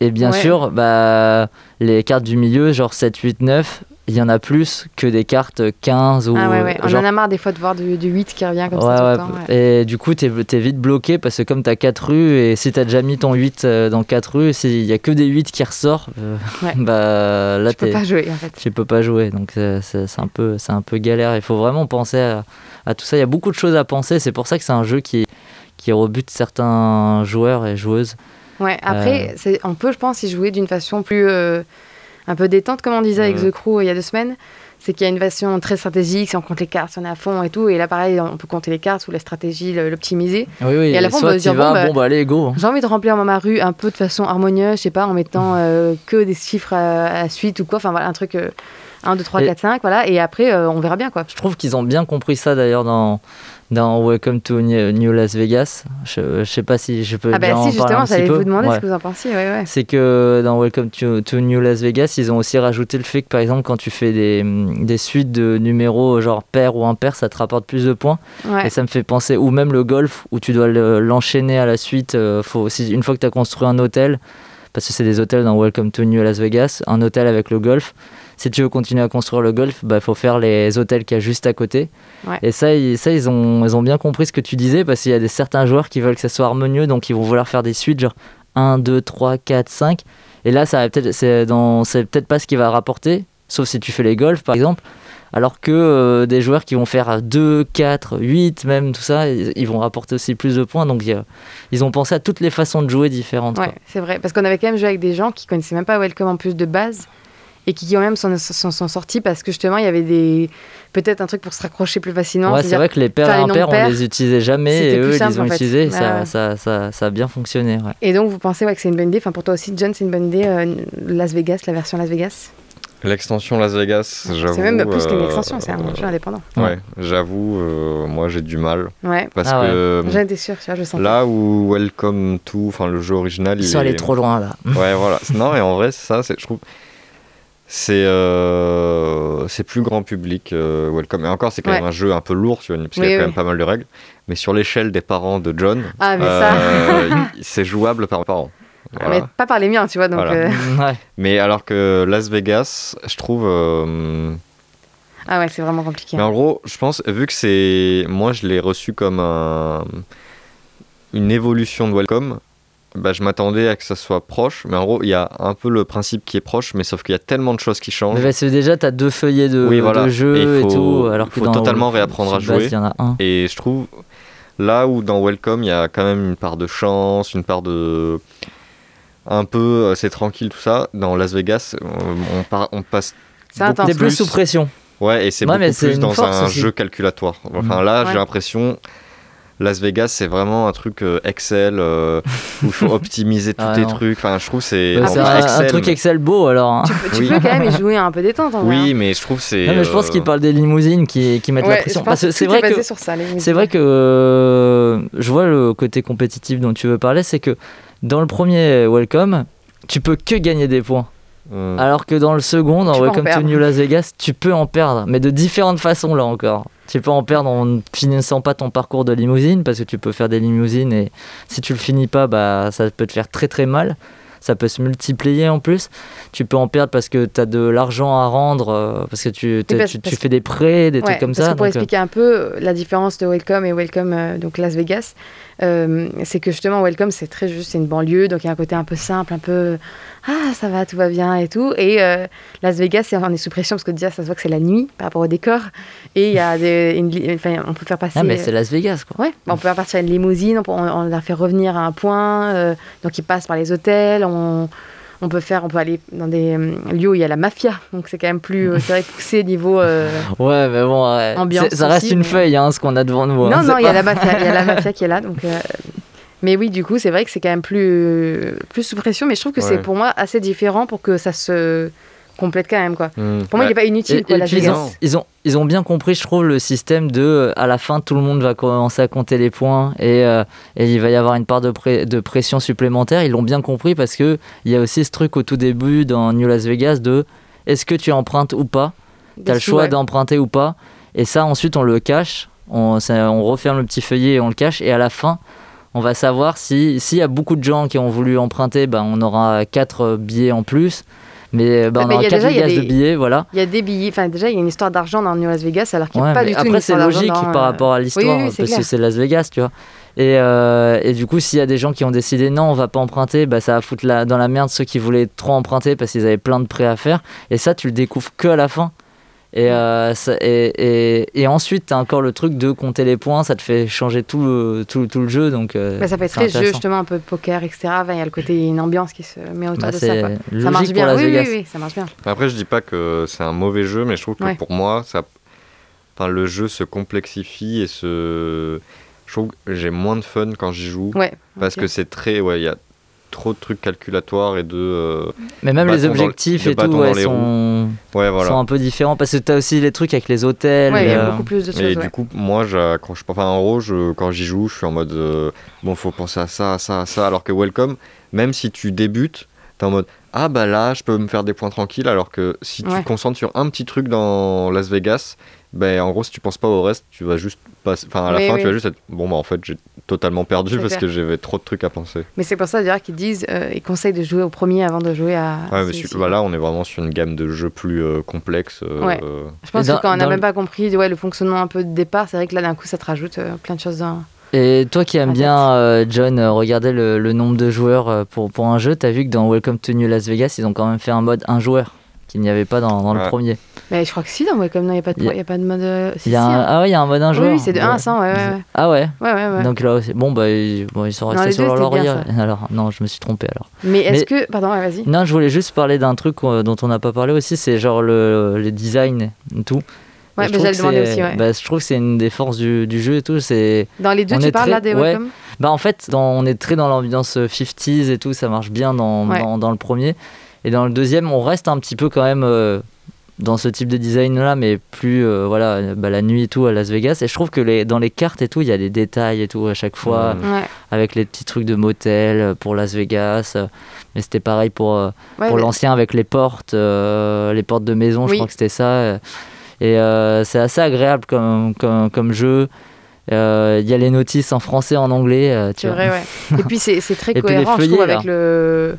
Et bien Ouais. sûr, bah, les cartes du milieu, genre 7, 8, 9, il y en a plus que des cartes 15 ou. Ah ouais, ouais. On genre- en a marre des fois de voir du, du 8 qui revient comme Ouais, ça tout ouais. le temps. ouais. Et du coup, t'es es vite bloqué parce que comme t'as 4 rues, et si t'as déjà mis ton 8 euh, dans 4 rues, s'il y a que des 8 qui ressortent, euh, bah là, Tu peux pas jouer en fait. tu peux pas jouer. Donc c'est c'est- un, peu- un peu galère. Il faut vraiment penser à, à tout ça. Il y a beaucoup de choses à penser. C'est pour ça que c'est un jeu qui, qui rebute certains joueurs et joueuses. Ouais, après, Euh. on peut, je pense, y jouer d'une façon plus. euh, un peu détente, comme on disait avec Mhm. The Crew euh, il y a deux semaines. C'est qu'il y a une version très stratégique, si on compte les cartes, si on est à fond et tout. Et là, pareil, on peut compter les cartes ou la stratégie, l'optimiser. Oui, oui. Et à la fin, on peut se dire, vas, bon, bah, bon, bah allez, go. J'ai envie de remplir ma rue un peu de façon harmonieuse, je sais pas, en mettant euh, que des chiffres à, à suite ou quoi. Enfin, voilà, un truc euh, 1, 2, 3, Et- 4, 5, voilà. Et après, euh, on verra bien, quoi. Je trouve qu'ils ont bien compris ça d'ailleurs dans, dans Welcome to New Las Vegas. Je, je sais pas si je peux Ah, bah en si, parler un justement, j'allais vous demander Ouais. ce que vous en pensiez, ouais, ouais. C'est que dans Welcome to, to New Las Vegas, ils ont aussi rajouté le fait que par exemple, quand tu fais des, des suites de numéros genre pair ou impair, ça te rapporte plus de points. Et ça me fait penser, ou même le golf, où tu dois le- l'enchaîner à la suite. euh, faut aussi, une fois que tu as construit un hôtel, parce que c'est des hôtels dans Welcome to New Las Vegas, un hôtel avec le golf. Si tu veux continuer à construire le golf, il faut faire les hôtels qu'il y a juste à côté. Ouais. Et ça, ils, ça ils, ont, ils ont bien compris ce que tu disais, parce qu'il y a des, certains joueurs qui veulent que ça soit harmonieux, donc ils vont vouloir faire des suites, genre 1, 2, 3, 4, 5. Et là, ça va peut-être, c'est peut-être pas ce qui va rapporter, sauf si tu fais les golfs par exemple. Alors que euh, des joueurs qui vont faire 2, 4, 8, même tout ça, ils, ils vont rapporter aussi plus de points. Donc ils ont pensé à toutes les façons de jouer différentes. Ouais, quoi. c'est vrai. Parce qu'on avait quand même joué avec des gens qui connaissaient même pas Welcome en plus de base et qui quand même s'en sont, sont sortis parce que justement il y avait des peut-être un truc pour se raccrocher plus facilement. Ouais, c'est vrai que les faire et impairs, on les utilisait jamais et eux, ils les ont en fait. utilisés. Ouais, Ça, ouais. ça, ça, ça a bien fonctionné. ouais. Et donc vous pensez ouais, que c'est une bonne idée. Enfin pour toi aussi, John, c'est une bonne idée. euh, Las Vegas, la version Las Vegas? L'extension Las Vegas, j'avoue. C'est même plus qu'une euh, extension, c'est un jeu indépendant. Ouais, j'avoue, euh, moi j'ai du mal. Ouais. Parce Ah ouais. que J'en étais sûre, tu vois, je sentais. là où Welcome to, enfin le jeu original, Ils il sont est... allés trop loin là. Ouais, voilà. Non, et en vrai, c'est ça, c'est- je trouve. C'est euh, c'est plus grand public, euh, Welcome. Et encore, c'est quand Ouais. même un jeu un peu lourd, tu vois, parce qu'il y Oui, a quand oui. même pas mal de règles. Mais sur l'échelle des parents de John, Ah, euh, c'est jouable par parent. Voilà. Mais pas par les miens, tu vois. Donc, Voilà. euh, Ouais. Mais alors que Las Vegas, je trouve. euh, Ah ouais, c'est vraiment compliqué. Mais en gros, je pense, vu que c'est. Moi, je l'ai reçu comme un... une évolution de Welcome. Bah, je m'attendais à que ça soit proche, mais en gros, il y a un peu le principe qui est proche, mais sauf qu'il y a tellement de choses qui changent. Mais que déjà, tu as deux feuillets de, Oui, voilà. de jeu Et et, il tout. Alors que faut dans totalement réapprendre à base, jouer. Il y en a un. Et je trouve, là où dans Welcome, il y a quand même une part de chance, une part de. Un peu, euh, c'est tranquille, tout ça. Dans Las Vegas, on, par- on passe. C'est. T'es plus sous pression. Ouais, et c'est Ouais, beaucoup c'est plus dans un aussi. jeu calculatoire. Enfin, Mhm. là, Ouais. j'ai l'impression. Las Vegas, c'est vraiment un truc euh, Excel euh, où il faut optimiser tous Ah, tes non. trucs. Enfin, je trouve que c'est. Bah, un, Excel, un truc mais- Excel beau alors. hein. Tu Oui. peux quand même y jouer un peu détente en vrai. Oui, hein. mais je trouve que c'est. Non, mais je pense euh, qu'il parle des limousines qui, qui mettent Ouais, la pression. Parce que c'est vrai que sur ça, les c'est vrai que euh, je vois le côté compétitif dont tu veux parler, c'est que dans le premier Welcome, tu peux que gagner des points. Hmm. Alors que dans le second, dans Welcome to. New Las Vegas, tu peux en perdre, mais de différentes façons là encore. Tu peux en perdre en ne finissant pas ton parcours de limousine, parce que tu peux faire des limousines et si tu le finis pas, bah, ça peut te faire très très mal. Ça peut se multiplier en plus. Tu peux en perdre parce que tu as de l'argent à rendre, euh, parce que tu, parce- tu, tu parce- fais des prêts, des Ouais, trucs comme parce ça. que pour donc, euh, expliquer un peu la différence de Welcome et Welcome euh, donc Las Vegas, euh, c'est que justement Welcome c'est très juste, c'est une banlieue, donc il y a un côté un peu simple, un peu ah ça va, tout va bien et tout. Et euh, Las Vegas, c'est- on est sous pression parce que déjà ça se voit que c'est la nuit par rapport au décor et il y a des, une enfin, on peut faire passer. Ah, mais c'est Las Vegas quoi. Ouais, on peut faire partir une limousine, on, peut- on, on la fait revenir à un point, euh, donc ils passent par les hôtels, on, on peut faire, on peut aller dans des euh, lieux où il y a la mafia, donc c'est quand même plus, euh, c'est vrai poussé niveau. euh, Ouais, mais bon, ouais. Ambiance ça reste aussi, une mais- feuille, hein, ce qu'on a devant nous. hein, non, non, il y a la mafia, il y a la mafia qui est là, donc. euh, Mais oui, du coup, c'est vrai que c'est quand même plus, plus sous pression, mais je trouve que c'est pour moi assez différent pour que ça se complète quand même, quoi. Hmm. Pour moi, il n'est pas inutile, Et, quoi, et Las ils, ont, ils, ont, ils ont bien compris, je trouve, le système de euh, à la fin, tout le monde va commencer à compter les points et, euh, et il va y avoir une part de, pré- de pression supplémentaire. Ils l'ont bien compris parce qu'il y a aussi ce truc au tout début dans New Las Vegas de est-ce que tu empruntes ou pas? Tu as le choix ouais. d'emprunter ou pas? Et ça, ensuite, on le cache. On, ça- on referme le petit feuillet et on le cache. Et à la fin, on va savoir si s'il y a beaucoup de gens qui ont voulu emprunter, ben, on aura 4 billets en plus. Mais ben, Ouais, on mais il aura y a 4 déjà, il y a liasses de billets, voilà. Il y a des billets, enfin, déjà, il y a une histoire d'argent dans New Las Vegas, alors qu'il n'y a Ouais, pas du tout après, c'est logique dans, par euh, rapport à l'histoire, oui, oui, c'est parce que c'est Las Vegas, tu vois. Et, euh, et du coup, s'il y a des gens qui ont décidé non, on va pas emprunter, bah, ça va foutre la, dans la merde ceux qui voulaient trop emprunter parce qu'ils avaient plein de prêts à faire. Et ça, tu le découvres que à la fin. Et, euh, ça- et, et, et ensuite, tu as encore le truc de compter les points, ça te fait changer tout le, tout, tout le jeu. Donc, euh, Bah, ça peut être très jeu, justement, un peu de poker, etc. Enfin, Il y a le côté, une ambiance qui se met autour Bah, de ça. Quoi. Ça marche bien, oui, oui, oui, ça marche bien. Après, je dis pas que c'est un mauvais jeu, mais je trouve que Ouais. pour moi, ça, enfin, le jeu se complexifie et se. Je trouve que j'ai moins de fun quand j'y joue. Ouais, Parce que c'est très. Ouais, il y a trop de trucs calculatoires et de. euh, Mais même les le- objectifs et tout ouais, sont, Ouais, voilà. sont un peu différents parce que tu as aussi les trucs avec les hôtels. Ouais, il y et, a euh, beaucoup plus de choses. Et ouais. du coup, moi, j'accroche pas. Enfin, en gros, je, quand j'y joue, je suis en mode euh, bon, faut penser à ça, à ça, à ça. Alors que Welcome, même si tu débutes, t'es en mode ah bah là, je peux me faire des points tranquilles. Alors que si tu te concentres sur un petit truc dans Las Vegas, ben en gros, si tu penses pas au reste, tu vas juste passer. Enfin, à la Oui, fin, oui. tu vas juste être bon, bah en fait, j'ai totalement perdu parce clair. que j'avais trop de trucs à penser. Mais c'est pour ça d'ailleurs qu'ils disent, euh, ils conseillent de jouer au premier avant de jouer à. Ouais, mais su- voilà, on est vraiment sur une gamme de jeux plus euh, complexes. euh, Ouais. Je pense Et dans- que quand on n'a même pas compris ouais, le fonctionnement un peu de départ, c'est vrai que là d'un coup ça te rajoute euh, plein de choses dans. Et toi qui aimes En bien, euh, John, euh, regarder le, le nombre de joueurs euh, pour, pour un jeu, t'as vu que dans Welcome to New Las Vegas, ils ont quand même fait un mode un joueur qu'il n'y avait pas dans, dans le premier. Mais je crois que si, dans Welcome, non, il n'y a, pas de- Il y a- pas de mode. euh, si, Il y a si, un- hein. Ah ouais, il y a un mode un Oui, joueur. oui, c'est de 1 à 100, ouais, ouais, ouais. Ah ouais Ouais, ouais, ouais. Donc là aussi, bon, bah, ils, bon, ils sont Non, restés les sur leur laurier. Alors, non, je me suis trompé alors. Mais est-ce Mais- que. Pardon, ouais, vas-y. Non, je voulais juste parler d'un truc euh, dont on n'a pas parlé aussi, c'est genre le, les designs et tout. Ouais, Et je mais trouve aussi, ouais. bah, je trouve que c'est une des forces du, du jeu et tout. C'est Dans les deux, on tu parles très- là des ouais. Bah en fait, dans- on est très dans l'ambiance euh, 50s et tout, ça marche bien dans, Ouais. dans, dans le premier. Et dans le deuxième, on reste un petit peu quand même euh, dans ce type de design là, mais plus euh, voilà, bah, la nuit et tout à Las Vegas. Et je trouve que les, dans les cartes et tout, il y a des détails et tout à chaque fois. Ouais. avec les petits trucs de motel euh, pour Las Vegas. Mais c'était pareil pour, euh, Ouais, pour mais- l'ancien avec les portes, euh, les portes de maison, je crois que c'était ça. Et euh, c'est assez agréable comme, comme, comme jeu. Euh, Il y a les notices en français, en anglais. euh, tu C'est vois. vrai, ouais. Et puis c'est c'est très Et cohérent, je trouve, avec le,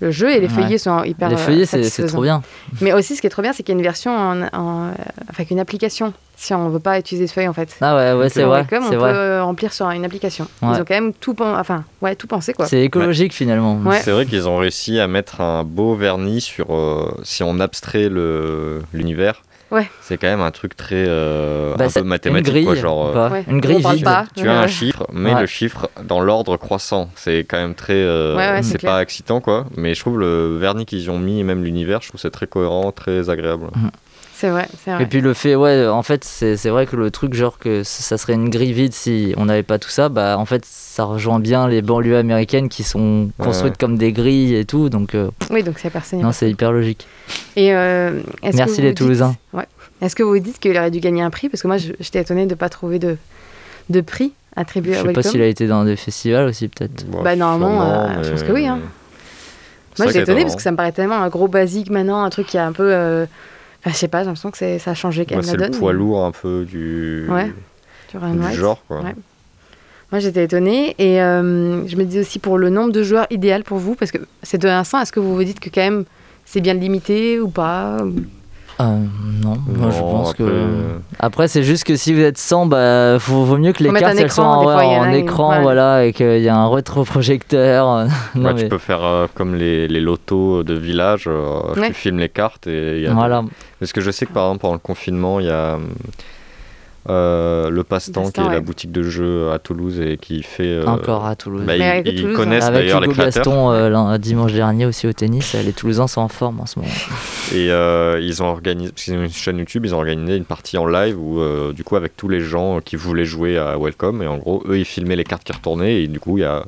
le jeu et les Ouais. feuillets sont hyper. Les euh, feuillets, c'est trop bien. Mais aussi, ce qui est trop bien, c'est qu'il y a une version en, en- avec une application. Si on veut pas utiliser de feuilles, en fait. Ah ouais, ouais, c'est vrai. Welcome, on C'est peut vrai. euh, remplir sur une application. Ouais. Ils ont quand même tout, enfin, ouais, tout pensé, quoi. C'est écologique finalement. Ouais. C'est vrai qu'ils ont réussi à mettre un beau vernis sur. euh, si on abstrait le- l'univers, Ouais. c'est quand même un truc très. euh, Bah, un peu mathématique, une grille, quoi. Genre, euh, Ouais. Une grille tu as un chiffre, mais Ouais. le chiffre dans l'ordre croissant. C'est quand même très. euh, Ouais, ouais, c'est pas excitant, quoi. Mais je trouve le vernis qu'ils ont mis, et même l'univers, je trouve c'est très cohérent, très agréable. C'est vrai, c'est vrai. Et puis le fait, ouais, en fait, c'est c'est vrai que le truc, genre que ça serait une grille vide si on n'avait pas tout ça, bah en fait, ça rejoint bien les banlieues américaines qui sont construites Ouais. comme des grilles et tout, donc euh, Oui, donc c'est personne. non, c'est hyper logique. Et euh, est-ce que Merci vous les dites- Toulousains. Ouais. Est-ce que vous vous dites qu'il aurait dû gagner un prix? Parce que moi, je- j'étais étonnée de ne pas trouver de, de prix attribué Je à sais pas Welcome. s'il a été dans des festivals aussi, peut-être. Bon, Bah, normalement, sûrement, euh, je pense que oui, hein. Moi, j'étais étonnée parce que ça me paraît tellement un gros basique maintenant, un truc qui est un peu. euh, Enfin, je sais pas, j'ai l'impression que c'est- ça a changé quand Ouais, même c'est la le donne. poids mais- lourd un peu du, Ouais, du genre. Quoi. Ouais. Moi, j'étais étonnée et euh, je me disais aussi pour le nombre de joueurs idéal pour vous, parce que c'est de l'instant, est-ce que vous vous dites que quand même c'est bien limité ou pas Euh, non, moi je pense après, que. Après, c'est juste que si vous êtes 100, bah, faut, vaut mieux que les cartes elles soient en, fois, une- écran, ouais. voilà, et qu'il y a un rétroprojecteur. non, ouais, mais- Tu peux faire euh, comme les, les lotos de village, euh, Ouais. tu filmes les cartes et il y a Voilà. Parce que je sais que par exemple pendant le confinement, il y a euh, le passe-temps qui est la boutique de jeux à Toulouse et qui fait. euh, Encore à Toulouse. bah, ils, avec ils Toulouse, connaissent Avec d'ailleurs les Hugo créateurs Gaston euh, dimanche dernier aussi au tennis, les Toulousains sont en forme en ce moment. et euh, ils ont organisé, parce qu'ils ont une chaîne YouTube, ils ont organisé une partie en live où euh, du coup avec tous les gens qui voulaient jouer à Welcome et en gros eux ils filmaient les cartes qui retournaient et du coup il y a,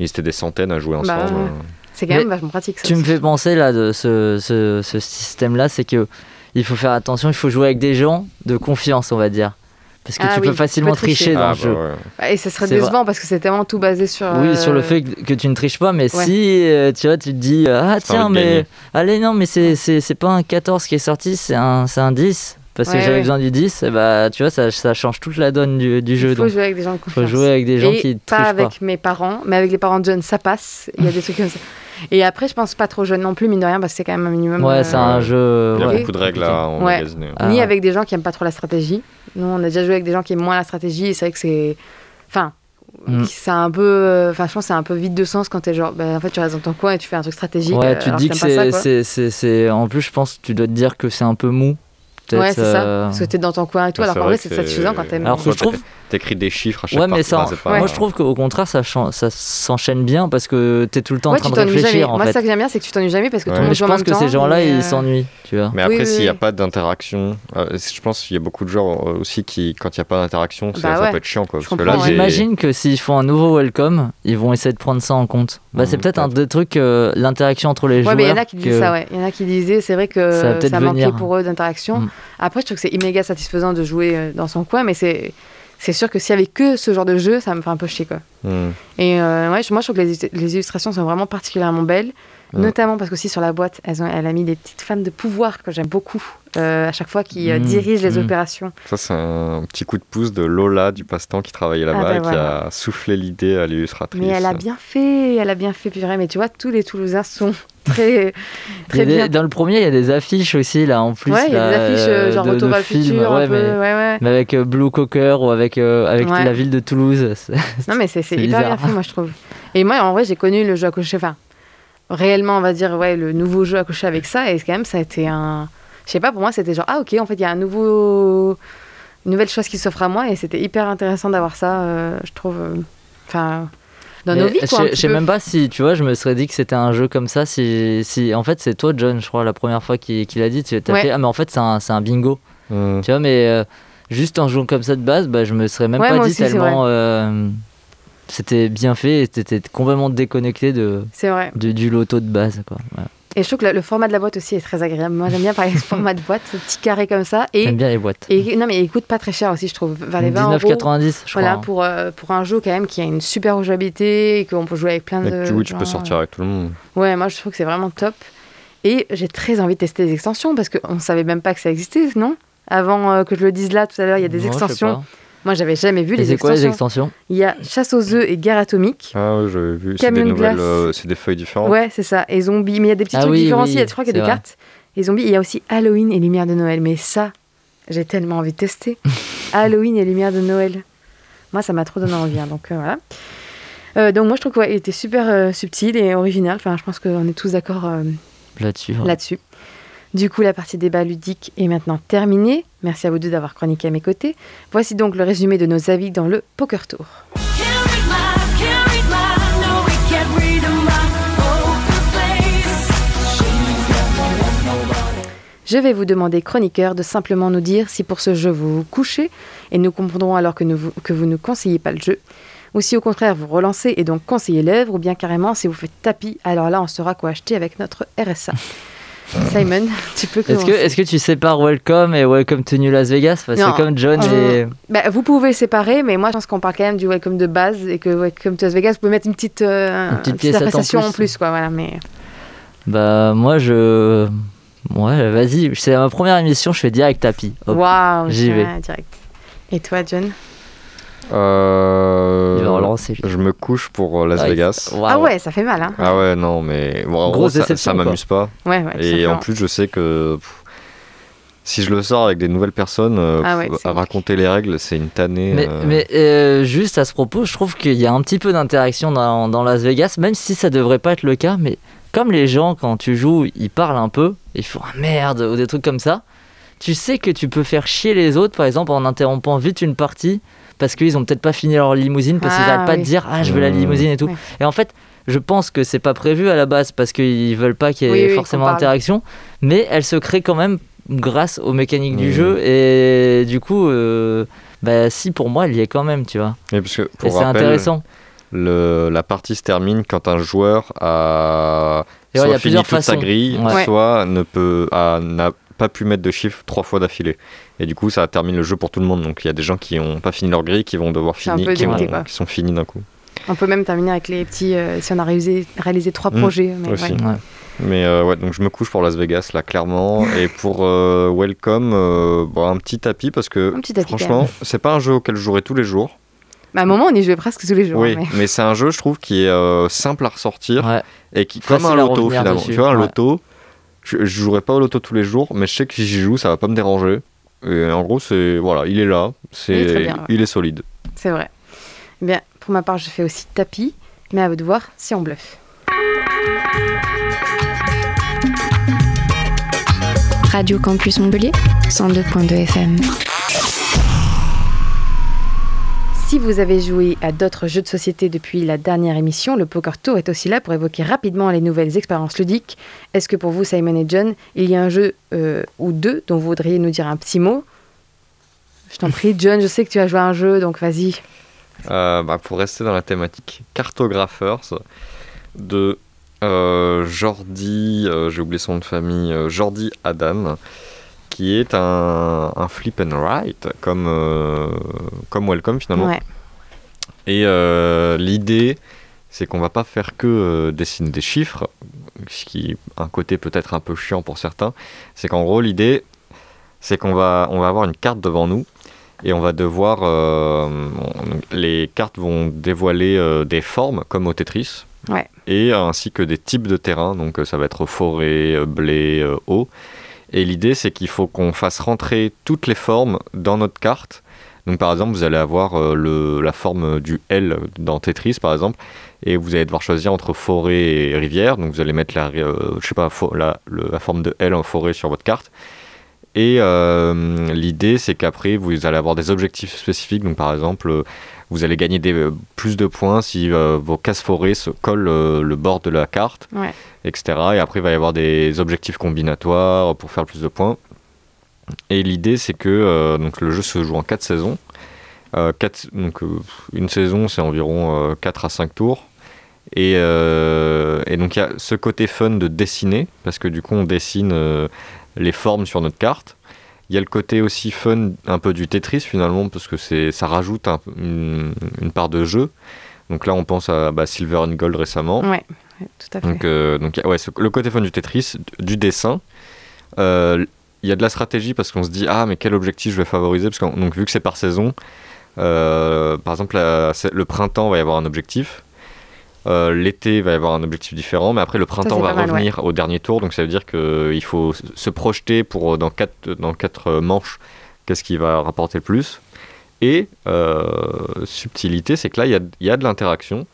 ils étaient des centaines à jouer Bah, ensemble. C'est quand Mais même vachement pratique ça. Tu me fais penser là de ce, ce, ce système-là, c'est que il faut faire attention, il faut jouer avec des gens de confiance, on va dire. Parce que Ah tu oui, peux tu facilement peux tricher. tricher dans Ah, le jeu. bah, ouais. Ouais, Et ça serait décevant parce que c'est tellement tout basé sur. Oui, euh, sur le fait que, que tu ne triches pas, mais Ouais. si euh, tu vois, tu te dis euh, Ah, tiens, mais gagner. allez, non, mais c'est, c'est, c'est pas un 14 qui est sorti, c'est un, c'est un 10. Parce que j'avais ouais. besoin du 10, et bah tu vois, ça, ça change toute la donne du, du jeu. Il faut donc jouer avec des gens de faut confiance. jouer avec des gens Et qui pas trichent avec pas. mes parents, mais avec les parents de jeunes, ça passe. Il y a des trucs comme ça. Et après, je pense pas trop jeune non plus, mine de rien, parce que c'est quand même un minimum. Ouais, euh, c'est un jeu. Il y a ouais. beaucoup de règles à Ouais. Ah, Ni avec des gens qui aiment pas trop la stratégie. Nous, on a déjà joué avec des gens qui aiment moins la stratégie, et c'est vrai que c'est. Enfin. Mm. C'est un peu. euh, Enfin, je pense que c'est un peu vide de sens quand t'es genre. bah, en fait, tu restes dans ton coin et tu fais un truc stratégique. Ouais, euh, tu te dis que c'est, quoi. c'est, c'est, c'est- En plus, je pense que tu dois te dire que c'est un peu mou. Peut-être, Ouais, c'est euh, ça. Parce que t'es dans ton coin et tout, Ouais, alors qu'en vrai c'est- satisfaisant quand t'aimes. Alors que je trouve. T'écris des chiffres à chaque Ouais, mais ça, c'est pas- moi je trouve qu'au contraire, ça, ça s'enchaîne bien parce que t'es tout le temps Ouais, en train tu de t'ennuies réfléchir jamais. en Moi, fait. ça que j'aime bien, c'est que tu t'ennuies jamais parce que Ouais. tout le monde je joue en pense même que temps. ces gens-là, ils euh, s'ennuient, tu vois. Mais Oui, après, oui, s'il n'y a oui. pas d'interaction, euh, je pense qu'il y a beaucoup de gens euh, aussi qui, quand il n'y a pas d'interaction, ça, Bah ça ouais. peut être chiant. Quoi, Je que ouais. J'imagine que s'ils font un nouveau welcome, ils vont essayer de prendre ça en compte. Bah, c'est Mm, peut-être un des trucs, euh, l'interaction entre les Ouais, joueurs. mais il y en a qui disent que- ça, ouais. Il y en a qui disaient, c'est vrai que Ça ça, manquait pour eux d'interaction. Mm. Après, je trouve que c'est méga satisfaisant de jouer dans son coin, mais c'est. C'est sûr que s'il y avait que ce genre de jeu, ça me fait un peu chier, quoi. Hmm. Et euh, ouais, moi, je trouve que les, les illustrations sont vraiment particulièrement belles. Notamment parce qu'aussi sur la boîte, elles ont, elle a mis des petites femmes de pouvoir que j'aime beaucoup, euh, à chaque fois qui euh, Mm, dirigent les mm. opérations. Ça, c'est un petit coup de pouce de Lola du passe-temps qui travaillait là-bas bah et qui voilà. a soufflé l'idée à l'illustratrice. Mais elle a bien fait, elle a bien fait, purée. Mais tu vois, tous les Toulousains sont très, très des- bien. Dans le premier, il y a des affiches aussi, là, en plus. ouais, il y a des affiches euh, genre de- Retour de vers le futur, ouais, un peu. mais, Ouais, ouais. mais avec euh, Blue Cocker ou avec, euh, avec Ouais. la ville de Toulouse. Non, mais c'est hyper bizarre. bien fait, moi, je trouve. Et moi, en vrai, j'ai connu le jeu à cocher, enfin, réellement, on va dire, ouais, le nouveau jeu à cocher avec ça, et quand même, ça a été un. Je sais pas, pour moi, c'était genre, ah, ok, en fait, il y a un nouveau. Une nouvelle chose qui s'offre à moi, et c'était hyper intéressant d'avoir ça, euh, je trouve. euh, Enfin. Dans Mais nos vies, je quoi. un sais- petit Je sais peu. même pas si, tu vois, je me serais dit que c'était un jeu comme ça. Si, si en fait, c'est toi, John, je crois, la première fois qu'il qu'il a dit. Tu as Ouais. fait, ah, mais en fait, c'est un, c'est un bingo. Hmm. Tu vois, mais euh, juste en jouant comme ça de base, bah, je me serais même Ouais, pas dit aussi, c'est tellement. C'était bien fait et t'étais complètement déconnecté de, C'est vrai. de- du loto de base. Quoi. Et je trouve que le, le format de la boîte aussi est très agréable. Moi, j'aime bien parler de format de boîte, ce petit carré comme ça. Et, J'aime bien les boîtes. et non, mais il coûte pas très cher aussi, je trouve. Vers les 20 euros. 19,90, je crois. Voilà, hein. pour, euh, pour un jeu quand même qui a une super jouabilité et qu'on peut jouer avec plein de. oui, tu peux sortir avec tout le monde. Ouais, moi je trouve que c'est vraiment top. Et j'ai très envie de tester les extensions parce qu'on savait même pas que ça existait, non? Avant euh, que je le dise là tout à l'heure, il y a des Non, je sais extensions. pas. Moi j'avais jamais vu Et les c'est quoi extensions. les extensions Il y a Chasse aux œufs et Guerre atomique. Ah ouais, j'avais vu. C'est des nouvelles, glace. euh, c'est des feuilles différentes. Ouais, c'est ça. Et zombies. Mais il y a des petits Ah trucs oui, différents oui, aussi. Il y a- Je crois qu'il y a des vrai. cartes. Et zombies. Il y a aussi Halloween et Lumière de Noël. Mais ça, j'ai tellement envie de tester. Halloween et Lumière de Noël. Moi, ça m'a trop donné envie. hein, donc euh, voilà. Euh, donc moi, je trouve qu'il était super euh, subtil et original. Enfin, je pense qu'on est tous d'accord euh, là-dessus ouais. là-dessus. Du coup, la partie débat ludique est maintenant terminée. Merci à vous deux d'avoir chroniqué à mes côtés. Voici donc le résumé de nos avis dans le Poker Tour. Je vais vous demander, chroniqueur, de simplement nous dire si pour ce jeu vous vous couchez et nous comprendrons alors que, nous vous, que vous ne conseillez pas le jeu, ou si au contraire vous relancez et donc conseillez l'œuvre, ou bien carrément si vous faites tapis, alors là on saura quoi acheter avec notre RSA. Simon, tu peux Est-ce commencer. que, est-ce que tu sépares Welcome et Welcome to New Las Vegas? Parce que comme John Euh, et. Bah, vous pouvez séparer, mais moi je pense qu'on parle quand même du welcome de base et que welcome to Las Vegas, vous pouvez mettre une petite, euh, Une petite une en appréciation en plus. plus, quoi. Voilà, mais Bah, moi, je. Ouais, vas-y, c'est ma première émission, je fais direct tapis. Waouh, j'y vais. direct. Et toi, John? Euh, Il va relancer, lui. je me couche pour euh, Las Ouais, Vegas. Ah ouais, ça fait mal, hein Ah ouais, non, mais bon, en Grosse gros, ça, déception, ça quoi. m'amuse pas. Ouais, ouais. Et en plus, je sais que pff, si je le sors avec des nouvelles personnes, euh, Ah ouais, à raconter les règles, c'est une tannée. Mais, euh, mais euh, juste à ce propos, je trouve qu'il y a un petit peu d'interaction dans, dans Las Vegas, même si ça devrait pas être le cas. Mais comme les gens, quand tu joues, ils parlent un peu, ils font ah, merde ou des trucs comme ça, tu sais que tu peux faire chier les autres, par exemple, en interrompant vite une partie parce qu'ils ont peut-être pas fini leur limousine, parce qu'ils Ah, n'arrêtent pas oui. de dire ah, je veux la Mmh. limousine et tout. Ouais. Et en fait, je pense que c'est pas prévu à la base parce qu'ils veulent pas qu'il y ait Oui, oui, forcément d'interaction, mais elle se crée quand même grâce aux mécaniques du jeu et du coup. euh, bah si pour moi elle y est quand même tu vois et parce que, et pour c'est rappel, intéressant le- la partie se termine quand un joueur a ouais, y fini plusieurs toute sa grille, Ouais. soit ne peut n'a pas pu mettre de chiffre trois fois d'affilée. Et du coup, ça termine le jeu pour tout le monde. Donc il y a des gens qui n'ont pas fini leur grille, qui vont devoir finir, qui, qui sont finis d'un coup. On peut même terminer avec les petits. euh, si on a réalisé, réalisé trois Mm, projets. Mais aussi. ouais. Ouais. Mais euh, ouais, donc je me couche pour Las Vegas là clairement. Et pour euh, Welcome, euh, bon, un petit tapis parce que Un petit tapis, franchement, c'est pas un jeu auquel je jouerai tous les jours. Bah, à un moment, on y jouait presque tous les jours. Oui, hein, mais- mais c'est un jeu, je trouve, qui est euh, simple à ressortir Ouais. et qui, Facile comme un loto finalement. dessus, Tu vois, un ouais. loto, je, je jouerai pas au loto tous les jours, mais je sais que si j'y joue, ça va pas me déranger. Et en gros, c'est voilà, il est là, c'est Il est très bien, ouais. il est solide. C'est vrai. Eh bien, pour ma part, je fais aussi tapis, mais à vous de voir si on bluffe. Radio Campus Montpellier, 102.2 FM. Si vous avez joué à d'autres jeux de société depuis la dernière émission, le Poker Tour est aussi là pour évoquer rapidement les nouvelles expériences ludiques. Est-ce que pour vous, Simon et John, il y a un jeu euh, ou deux dont vous voudriez nous dire un petit mot? Je t'en prie, John, je sais que tu as joué à un jeu, donc vas-y. Euh, bah, pour rester dans la thématique Cartographers de euh, Jordi, euh, j'ai oublié son nom de famille, Jordi Adan, qui est un, un flip and write comme, euh, comme Welcome finalement. Ouais. Et euh, l'idée, c'est qu'on va pas faire que euh, dessiner des chiffres, ce qui est un côté peut-être un peu chiant pour certains. C'est qu'en gros, l'idée, c'est qu'on va, on va avoir une carte devant nous et on va devoir. les cartes vont dévoiler des formes comme au Tetris. Ouais. Et ainsi que des types de terrain, donc ça va être forêt, blé, eau. Et l'idée, c'est qu'il faut qu'on fasse rentrer toutes les formes dans notre carte. Donc par exemple, vous allez avoir euh, le, la forme du L dans Tetris, par exemple, et vous allez devoir choisir entre forêt et rivière. Donc vous allez mettre la, euh, je sais pas, la, forme de L en forêt sur votre carte. Et euh, l'idée, c'est qu'après, vous allez avoir des objectifs spécifiques. Donc par exemple, vous allez gagner des, euh, plus de points si euh, vos cases forêts se collent euh, le bord de la carte Ouais. etc. Et après, il va y avoir des objectifs combinatoires pour faire plus de points. Et l'idée, c'est que donc, le jeu se joue en 4 saisons. Quatre- donc, une saison, c'est environ 4 à 5 tours. Et, euh, et donc, il y a ce côté fun de dessiner, parce que du coup, on dessine euh, les formes sur notre carte. Il y a le côté aussi fun, un peu du Tetris finalement, parce que c'est, ça rajoute un- une, une part de jeu. Donc là, on pense à bah, Silver and Gold récemment. Ouais, ouais, tout à fait. Donc, euh, donc ouais, ce- le côté fun du Tetris, du dessin. Euh, Il y a de la stratégie parce qu'on se dit ah mais quel objectif je vais favoriser? Parce que donc vu que c'est par saison, euh, par exemple la- le printemps va y avoir un objectif, euh, l'été va y avoir un objectif différent, mais après le printemps va mal, revenir au dernier tour donc ça veut dire qu'il faut s- se projeter pour euh, dans quatre dans quatre euh, manches qu'est-ce qui va rapporter le plus. Et euh, subtilité, c'est que là il y y a de l'interaction.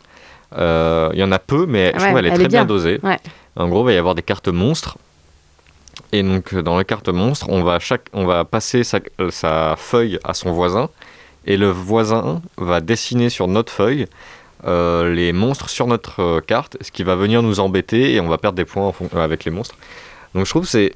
Euh, Il y en a peu, mais je trouve elle est elle très est bien bien. dosée. Ouais. En gros, il va y avoir des cartes monstres. Et donc, euh, dans les cartes monstres, on va, chaque, on va passer sa, euh, sa feuille à son voisin. Et le voisin va dessiner sur notre feuille euh, les monstres sur notre euh, carte, ce qui va venir nous embêter et on va perdre des points en euh, avec les monstres. Donc, je trouve que c'est.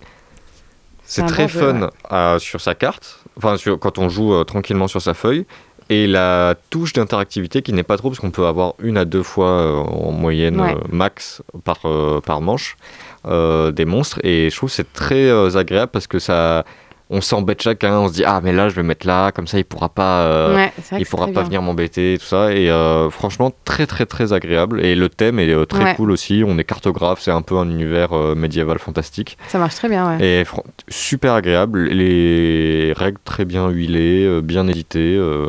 C'est très jeu, fun ouais. à- sur sa carte, enfin sur- quand on joue euh, tranquillement sur sa feuille, et la touche d'interactivité qui n'est pas trop, parce qu'on peut avoir une à deux fois euh, en moyenne Ouais. euh, max par, par manche des monstres, et je trouve que c'est très agréable parce que ça, on s'embête chacun, on se dit ah mais là je vais mettre là, comme ça il pourra pas, euh, Ouais, il pourra pas bien. venir m'embêter tout ça et euh, franchement très très très agréable et le thème est euh, très Ouais. cool aussi. On est cartographe, c'est un peu un univers euh, médiéval fantastique Ça marche très bien, ouais. et super agréable. Les règles très bien huilées, euh, bien éditées, euh,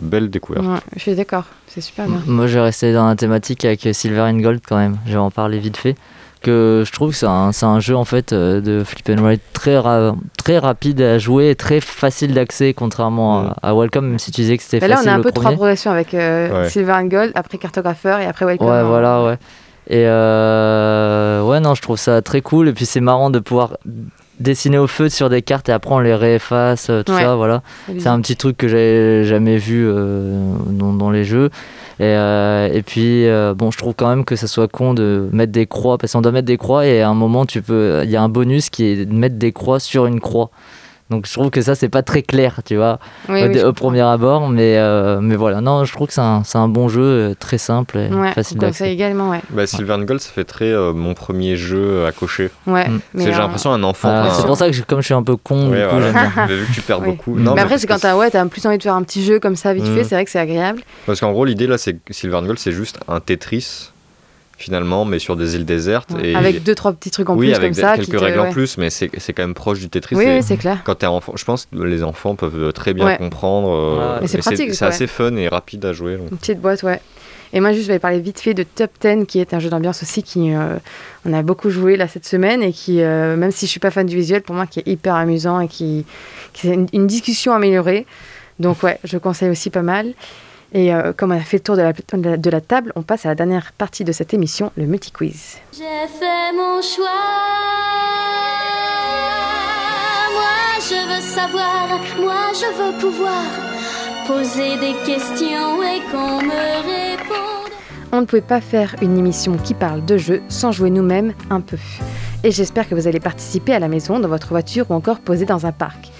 belle découverte. Ouais, je suis d'accord, c'est super bien. Moi, je vais rester dans la thématique avec Silver and Gold quand même. Je vais en parler vite fait. Que je trouve que c'est un, c'est un jeu en fait euh, de flip and ride très, ra- très rapide à jouer et très facile d'accès, contrairement à, à Welcome, même si tu disais que c'était Mais là, on facile a un peu trois premier. progressions avec euh, Ouais. Silver and Gold, après Cartographeur et après Welcome. Ouais, hein. voilà, ouais. Et euh, ouais, non, je trouve ça très cool. Et puis c'est marrant de pouvoir dessiner au feu sur des cartes et après on les réefface, euh, tout Ouais. ça, voilà. C'est C'est un petit truc que j'avais jamais vu euh, dans, dans les jeux. Et, euh, et puis, euh, bon, je trouve quand même que ça soit con de mettre des croix, parce qu'on doit mettre des croix et à un moment, tu peux, il y a un bonus qui est de mettre des croix sur une croix. Donc je trouve que ça, c'est pas très clair, tu vois, Oui, au, oui, je au premier abord. Mais, euh, mais voilà, non, je trouve que c'est un, c'est un bon jeu, euh, très simple et Ouais, facile d'accès. également, ouais. Bah, Silver and Gold, ça fait très euh, mon premier jeu à cocher. Ouais, Mm. J'ai l'impression un enfant. Ah, c'est pour ça que je- comme je suis un peu con, Ouais, du coup, voilà. Mais vu que tu perds beaucoup. mais Non, mais après, c'est quand t'as ouais, t'as plus envie de faire un petit jeu comme ça vite Mm. fait, c'est vrai que c'est agréable. Parce qu'en gros, l'idée là, c'est que Silver and Gold, c'est juste un Tetris, finalement, mais sur des îles désertes. Et... Avec deux, trois petits trucs en oui, plus avec comme des- ça. quelques te- règles en plus, mais c'est c'est quand même proche du Tetris. Oui, c'est clair. Quand t'es enfant, je pense que les enfants peuvent très bien Ouais. comprendre. euh, c'est et pratique, C'est ouais. assez fun et rapide à jouer. donc. Une petite boîte, ouais. Et moi, juste, je vais parler vite fait de Top 10, qui est un jeu d'ambiance aussi, qui euh, on a beaucoup joué là cette semaine, et qui, euh, même si je suis pas fan du visuel, pour moi, qui est hyper amusant et qui, qui est une, une discussion améliorée. Donc ouais, je conseille aussi pas mal. Et euh, comme on a fait le tour de la, de table, on passe à la dernière partie de cette émission, le multi-quiz. J'ai fait mon choix. Moi, je veux savoir, moi, je veux pouvoir poser des questions et qu'on me réponde. On ne pouvait pas faire une émission qui parle de jeux sans jouer nous-mêmes un peu. Et j'espère que vous allez participer à la maison, dans votre voiture ou encore poser dans un parc.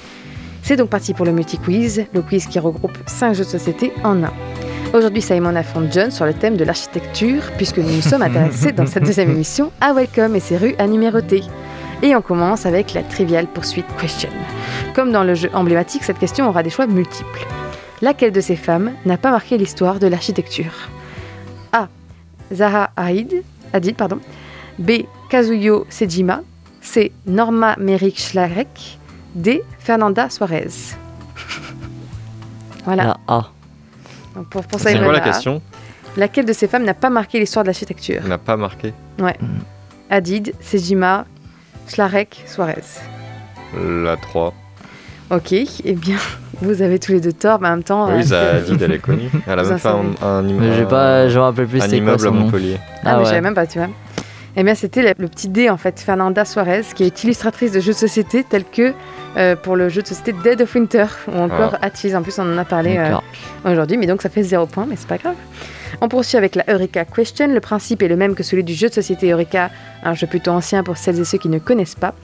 C'est donc parti pour le multi-quiz, le quiz qui regroupe 5 jeux de société en un. Aujourd'hui, Simon affronte John sur le thème de l'architecture, puisque nous nous sommes intéressés dans cette deuxième émission à Welcome et ses rues à numéroter. Et on commence avec la Trivial Pursuit Question. Comme dans le jeu emblématique, cette question aura des choix multiples. Laquelle de ces femmes n'a pas marqué l'histoire de l'architecture? A. Zaha Hadid, Hadid pardon. B. Kazuyo Sejima. C. Norma Merrick Schlarek. D. Fernanda Suarez. Voilà. La A. Donc pour, pour C'est Simon, quoi la A. question? Laquelle de ces femmes n'a pas marqué l'histoire de l'architecture? N'a pas marqué Ouais. Hadid, Sejima, Schlarek, Suarez. la 3. Ok, eh bien, vous avez tous les deux tort, mais en même temps. Oui, euh, Zadid, elle est connue. Elle a Vous même fait un, savez. un, imme- Mais j'ai pas, je me rappelle plus un c'était quoi immeuble à. Montpellier. Ah, mais ouais. je savais même pas, tu vois. Eh bien, c'était le, petit D, en fait, Fernanda Suarez, qui est illustratrice de jeux de société tels que euh, pour le jeu de société Dead of Winter, ou encore Ah. Atchis. En plus, on en a parlé euh, aujourd'hui, mais donc ça fait zéro point, mais c'est pas grave. On poursuit avec la Eureka Question. Le principe est le même que celui du jeu de société Eureka, un jeu plutôt ancien pour celles et ceux qui ne connaissent pas.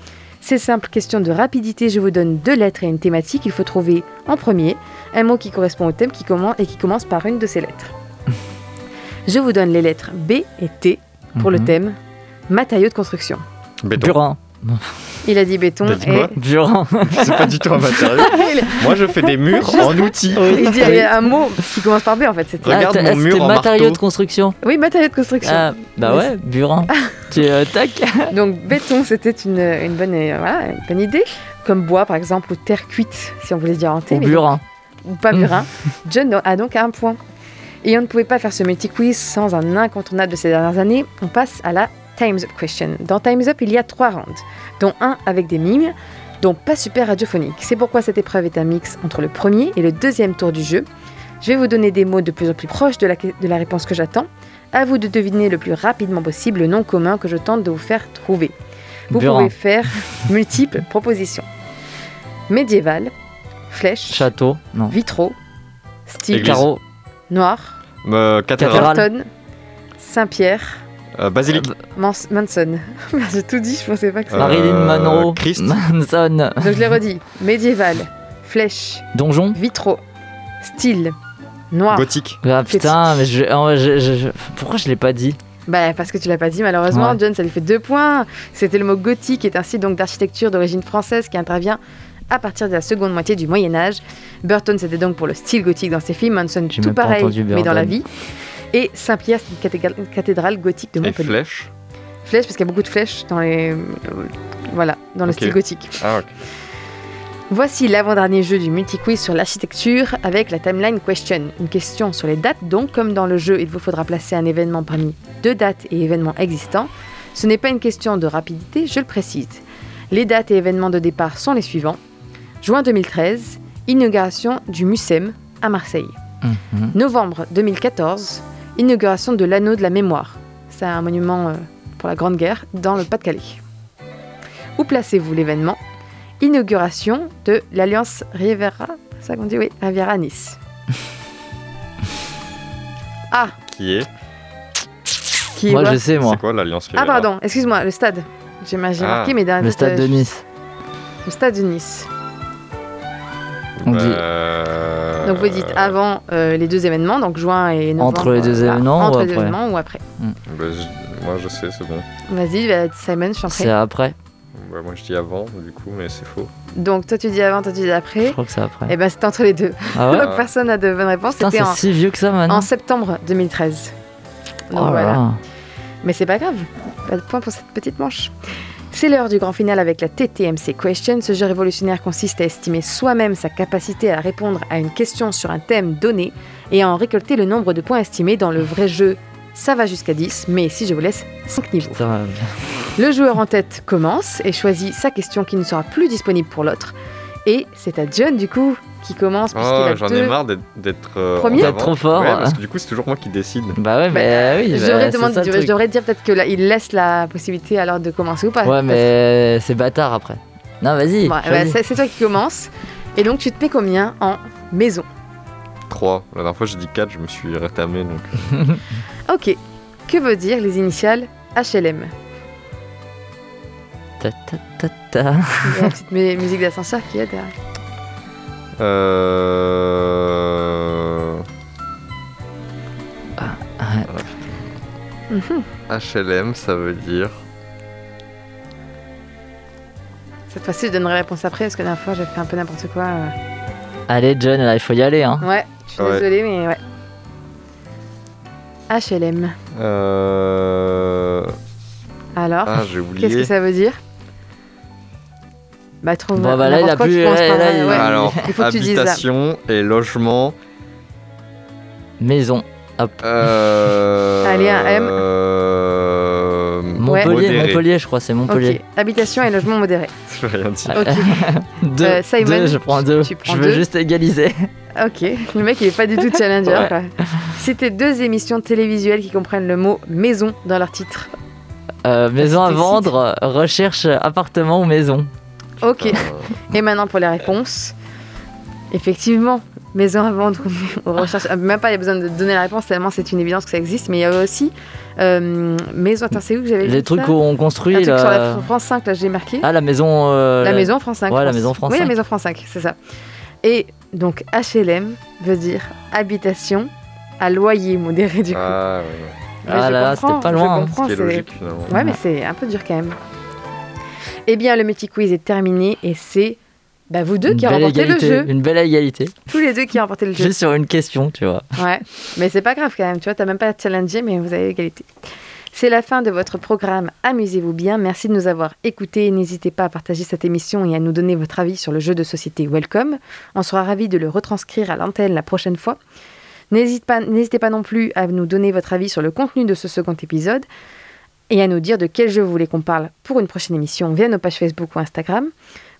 C'est simple, question de rapidité. Je vous donne deux lettres et une thématique. Il faut trouver en premier un mot qui correspond au thème qui commence, et qui commence par une de ces lettres. Je vous donne les lettres B et T pour le Mhm. thème matériaux de construction. Béton. Burin. Il a dit béton dit et quoi Burin. C'est pas du tout un matériau. Moi, je fais des murs en outils. il dit il y a un mot qui commence par B en fait. C'était Regarde Ah, mon mur en marteau. de construction. oui matériaux de construction. Ah, bah Mais ouais, burin. tu euh, tac. Donc béton, c'était une, une bonne, euh, voilà, une bonne idée. Comme bois, par exemple, ou terre cuite, si on voulait dire en thé. Ou burin. Ou pas burin. John a donc un point. Et on ne pouvait pas faire ce multi-quiz sans un incontournable de ces dernières années. On passe à la Time's Up Question. Dans Time's Up, il y a trois rounds, dont un avec des mimes, donc pas super radiophonique. C'est pourquoi cette épreuve est un mix entre le premier et le deuxième tour du jeu. Je vais vous donner des mots de plus en plus proches de la, de la réponse que j'attends. À vous de deviner le plus rapidement possible le nom commun que je tente de vous faire trouver. Vous Burin. pouvez faire multiples propositions. Médiéval, flèche, Château. Non. vitraux, style. Carreau. noir, Euh, cathédrale. Saint-Pierre, Euh, basilique. Mans- Manson. J'ai tout dit, je pensais pas que ça. Euh, Marilyn Monroe. Christ. Manson. Donc je l'ai redit. Médiéval, flèche, Donjon. vitraux, style, noir. Gothique. Ah putain, mais je, en vrai, je- je- je- pourquoi je l'ai pas dit? Bah parce que tu l'as pas dit malheureusement, Ouais. John, ça lui fait deux points. C'était le mot gothique, qui est un style donc d'architecture d'origine française qui intervient à partir de la seconde moitié du Moyen Âge. Burton c'était donc pour le style gothique dans ses films, Manson tout pareil mais dans la vie. Et Saint-Pierre c'est une cathédrale, une cathédrale gothique de Et Montpellier. flèche Flèches parce qu'il y a beaucoup de flèches dans les euh, voilà dans le Ok. style gothique. Ah. Voici l'avant-dernier jeu du multi-quiz sur l'architecture avec la timeline question. Une question sur les dates, donc comme dans le jeu, il vous faudra placer un événement parmi deux dates et événements existants. Ce n'est pas une question de rapidité, je le précise. Les dates et événements de départ sont les suivants. Juin 2013, inauguration du MUSEM à Marseille. Mhm. Novembre 2014, inauguration de l'anneau de la mémoire. C'est un monument euh, pour la Grande Guerre dans le Pas-de-Calais. Où placez-vous l'événement? Inauguration de l'Alliance Riviera, c'est ça qu'on dit Oui, Riviera Nice. ah, Qui est? Qui Moi, je sais, moi. C'est quoi l'Alliance Ah, pardon, excuse-moi, le stade. J'ai Ah, marqué, mais dans Le stade euh, de Nice. Le stade de Nice. On dit- Euh, Donc vous dites avant euh, les deux événements, donc juin et novembre. Entre les deux événements Entre ou après événements ou après. bah, je- Moi je sais, c'est bon. Vas-y, bah, Simon, je t'en prie. C'est après. Bah, moi je dis avant, du coup, mais c'est faux. Donc toi tu dis avant, toi tu dis Je après. crois que c'est après. Et ben c'était entre les deux. Ah ouais Donc personne n'a de bonne réponse. C'était c'est en, si vieux que ça maintenant. en septembre 2013. Donc Oh là voilà. là. Mais c'est pas grave. Pas de point pour cette petite manche. C'est l'heure du grand final avec la TTMC Question. Ce jeu révolutionnaire consiste à estimer soi-même sa capacité à répondre à une question sur un thème donné et à en récolter le nombre de points estimés dans le vrai jeu. Ça va jusqu'à 10, mais si je vous laisse 5 niveaux. Le joueur en tête commence et choisit sa question qui ne sera plus disponible pour l'autre. Et c'est à John du coup qui commence Oh, j'en deux... ai marre d'être- euh, Premier. D'être trop fort. Ouais, parce que du coup, c'est toujours moi qui décide. Bah ouais, mais oui. je, bah, devrais demander- je devrais dire peut-être que là, il laisse la possibilité alors de commencer ou pas. Ouais, mais c'est bâtard après. Non, vas-y. Choisis. c'est toi qui commence. Et donc tu te mets combien en maison 3. La dernière fois, j'ai dit 4, je me suis rétamé. Donc... Ok. Que veut dire les initiales HLM Ta, ta, ta, ta. Il y a la petite mu- musique d'ascenseur qui est derrière. Euh... Ouais. Mhm. HLM, ça veut dire. Cette fois-ci, je donnerai la réponse après parce que la dernière fois, j'ai fait un peu n'importe quoi. euh. Allez, John, là, il faut y aller. Hein. Ouais, je suis Ouais. désolée, mais ouais. HLM. Euh... Alors, Ah, j'ai qu'est-ce que ça veut dire? Bah, trouve Bon, bah, là, il a il- ouais. Alors, Il faut que tu habitation et logement. Maison. Euh... Allez, un M. euh, Montpellier, modéré. Montpellier, je crois, c'est Montpellier. Habitation et logement modéré. Je vais rien dire. Ok, Deux, Euh, Simon, deux, je prends deux. tu prends je veux deux. juste égaliser. ok. Le mec, il est pas du tout challenger. Ouais. quoi. C'était deux émissions télévisuelles qui comprennent le mot maison dans leur titre. Euh, maison à vendre, recherche appartement ou maison. Ok. Et maintenant pour les réponses. Effectivement, maison à vendre ou recherche. ah, Même pas, il y a besoin de donner la réponse tellement c'est une évidence que ça existe. Mais il y a aussi euh, maison. Attends, c'est où que j'avais vu Les trucs ça qu'on Un construit truc là. sur la France 5, là, j'ai marqué. Ah, la maison. euh, la maison France 5. Ouais, la maison France Oui, la 5. maison France 5, c'est ça. Et donc HLM veut dire habitation à loyer modéré du coup. Ah, ouais. Mais Ah je là c'était pas je loin, hein. c'est- logique finalement. Ouais, mais c'est un peu dur quand même. Eh bien, le multi quiz est terminé et c'est bah, vous deux Une qui remportez le égalité, jeu. Une belle égalité. Tous les deux qui remportez le jeu. Juste sur une question, tu vois. Ouais, mais c'est pas grave quand même, tu vois, t'as même pas challengé, mais vous avez égalité. C'est la fin de votre programme. Amusez-vous bien. Merci de nous avoir écoutés. N'hésitez pas à partager cette émission et à nous donner votre avis sur le jeu de société Welcome. On sera ravis de le retranscrire à l'antenne la prochaine fois. N'hésitez pas, n'hésitez pas non plus à nous donner votre avis sur le contenu de ce second épisode et à nous dire de quel jeu vous voulez qu'on parle pour une prochaine émission via nos pages Facebook ou Instagram.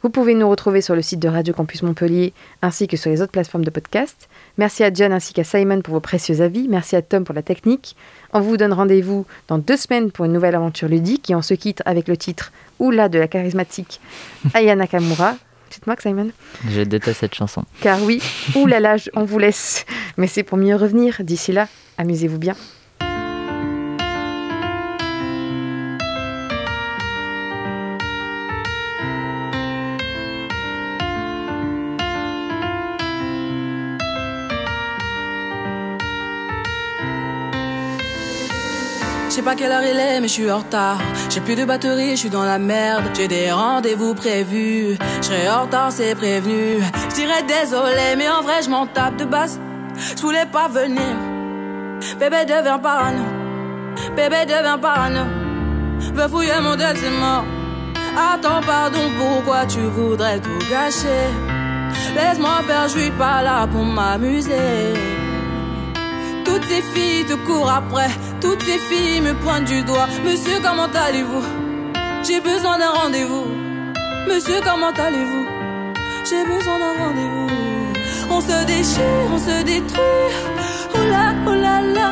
Vous pouvez nous retrouver sur le site de Radio Campus Montpellier ainsi que sur les autres plateformes de podcast. Merci à John ainsi qu'à Simon pour vos précieux avis. Merci à Tom pour la technique. On vous donne rendez-vous dans deux semaines pour une nouvelle aventure ludique et on se quitte avec le titre Oula de la charismatique Aya Nakamura. Petite moque, Simon Je déteste cette chanson. Car oui, oulala, on vous laisse. Mais c'est pour mieux revenir. D'ici là, amusez-vous bien. Pas quelle heure il est, mais je suis en retard. J'ai plus de batterie, je suis dans la merde. J'ai des rendez-vous prévus. Je en retard, c'est prévenu. Je dirais désolé, mais en vrai, je m'en tape de basse. Je voulais pas venir. Bébé devient parano. Bébé devient parano. Veux fouiller mon dette, c'est mort. Attends, pardon, pourquoi tu voudrais tout gâcher? Laisse-moi faire, je suis pas là pour m'amuser. Toutes ces filles te courent après, toutes ces filles me pointent du doigt. Monsieur, comment allez-vous? J'ai besoin d'un rendez-vous. Monsieur, comment allez-vous? J'ai besoin d'un rendez-vous. On se déchire, on se détruit. Oula, la.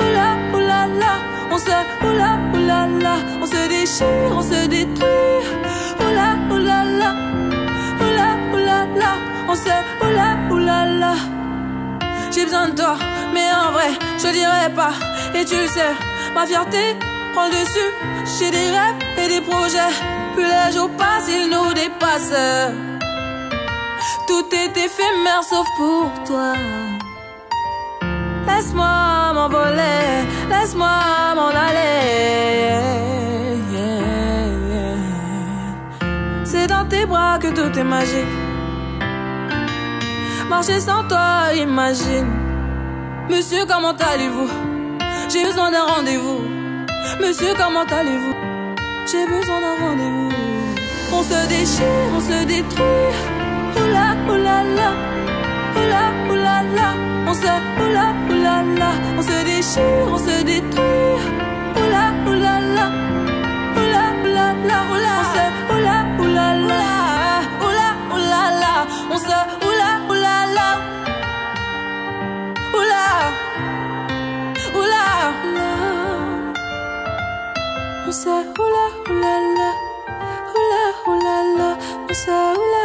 Oula, oula, la. On se, oula, oula, la. On se déchire, on se détruit. Oula, la. Oula, oula, la. On se, oula, la. J'ai besoin de toi, mais en vrai, je dirais pas. Et tu le sais, ma fierté prend le dessus. J'ai des rêves et des projets. Plus les jours passent, ils nous dépassent. Tout est éphémère sauf pour toi. Laisse-moi m'envoler, laisse-moi m'en aller. C'est dans tes bras que tout est magique. Marcher sans toi, imagine. Monsieur, comment allez-vous? J'ai besoin d'un rendez-vous. Monsieur, comment allez-vous? J'ai besoin d'un rendez-vous. On se déchire, on se détruit. Oula, oula, la. Oula, oula, la. On se, oula, oula, la. On se déchire, on se détruit. Oula, oula, la. Oula, oula, la. Oula, on se, oula. hula hula la, hula hula la, pasa hula.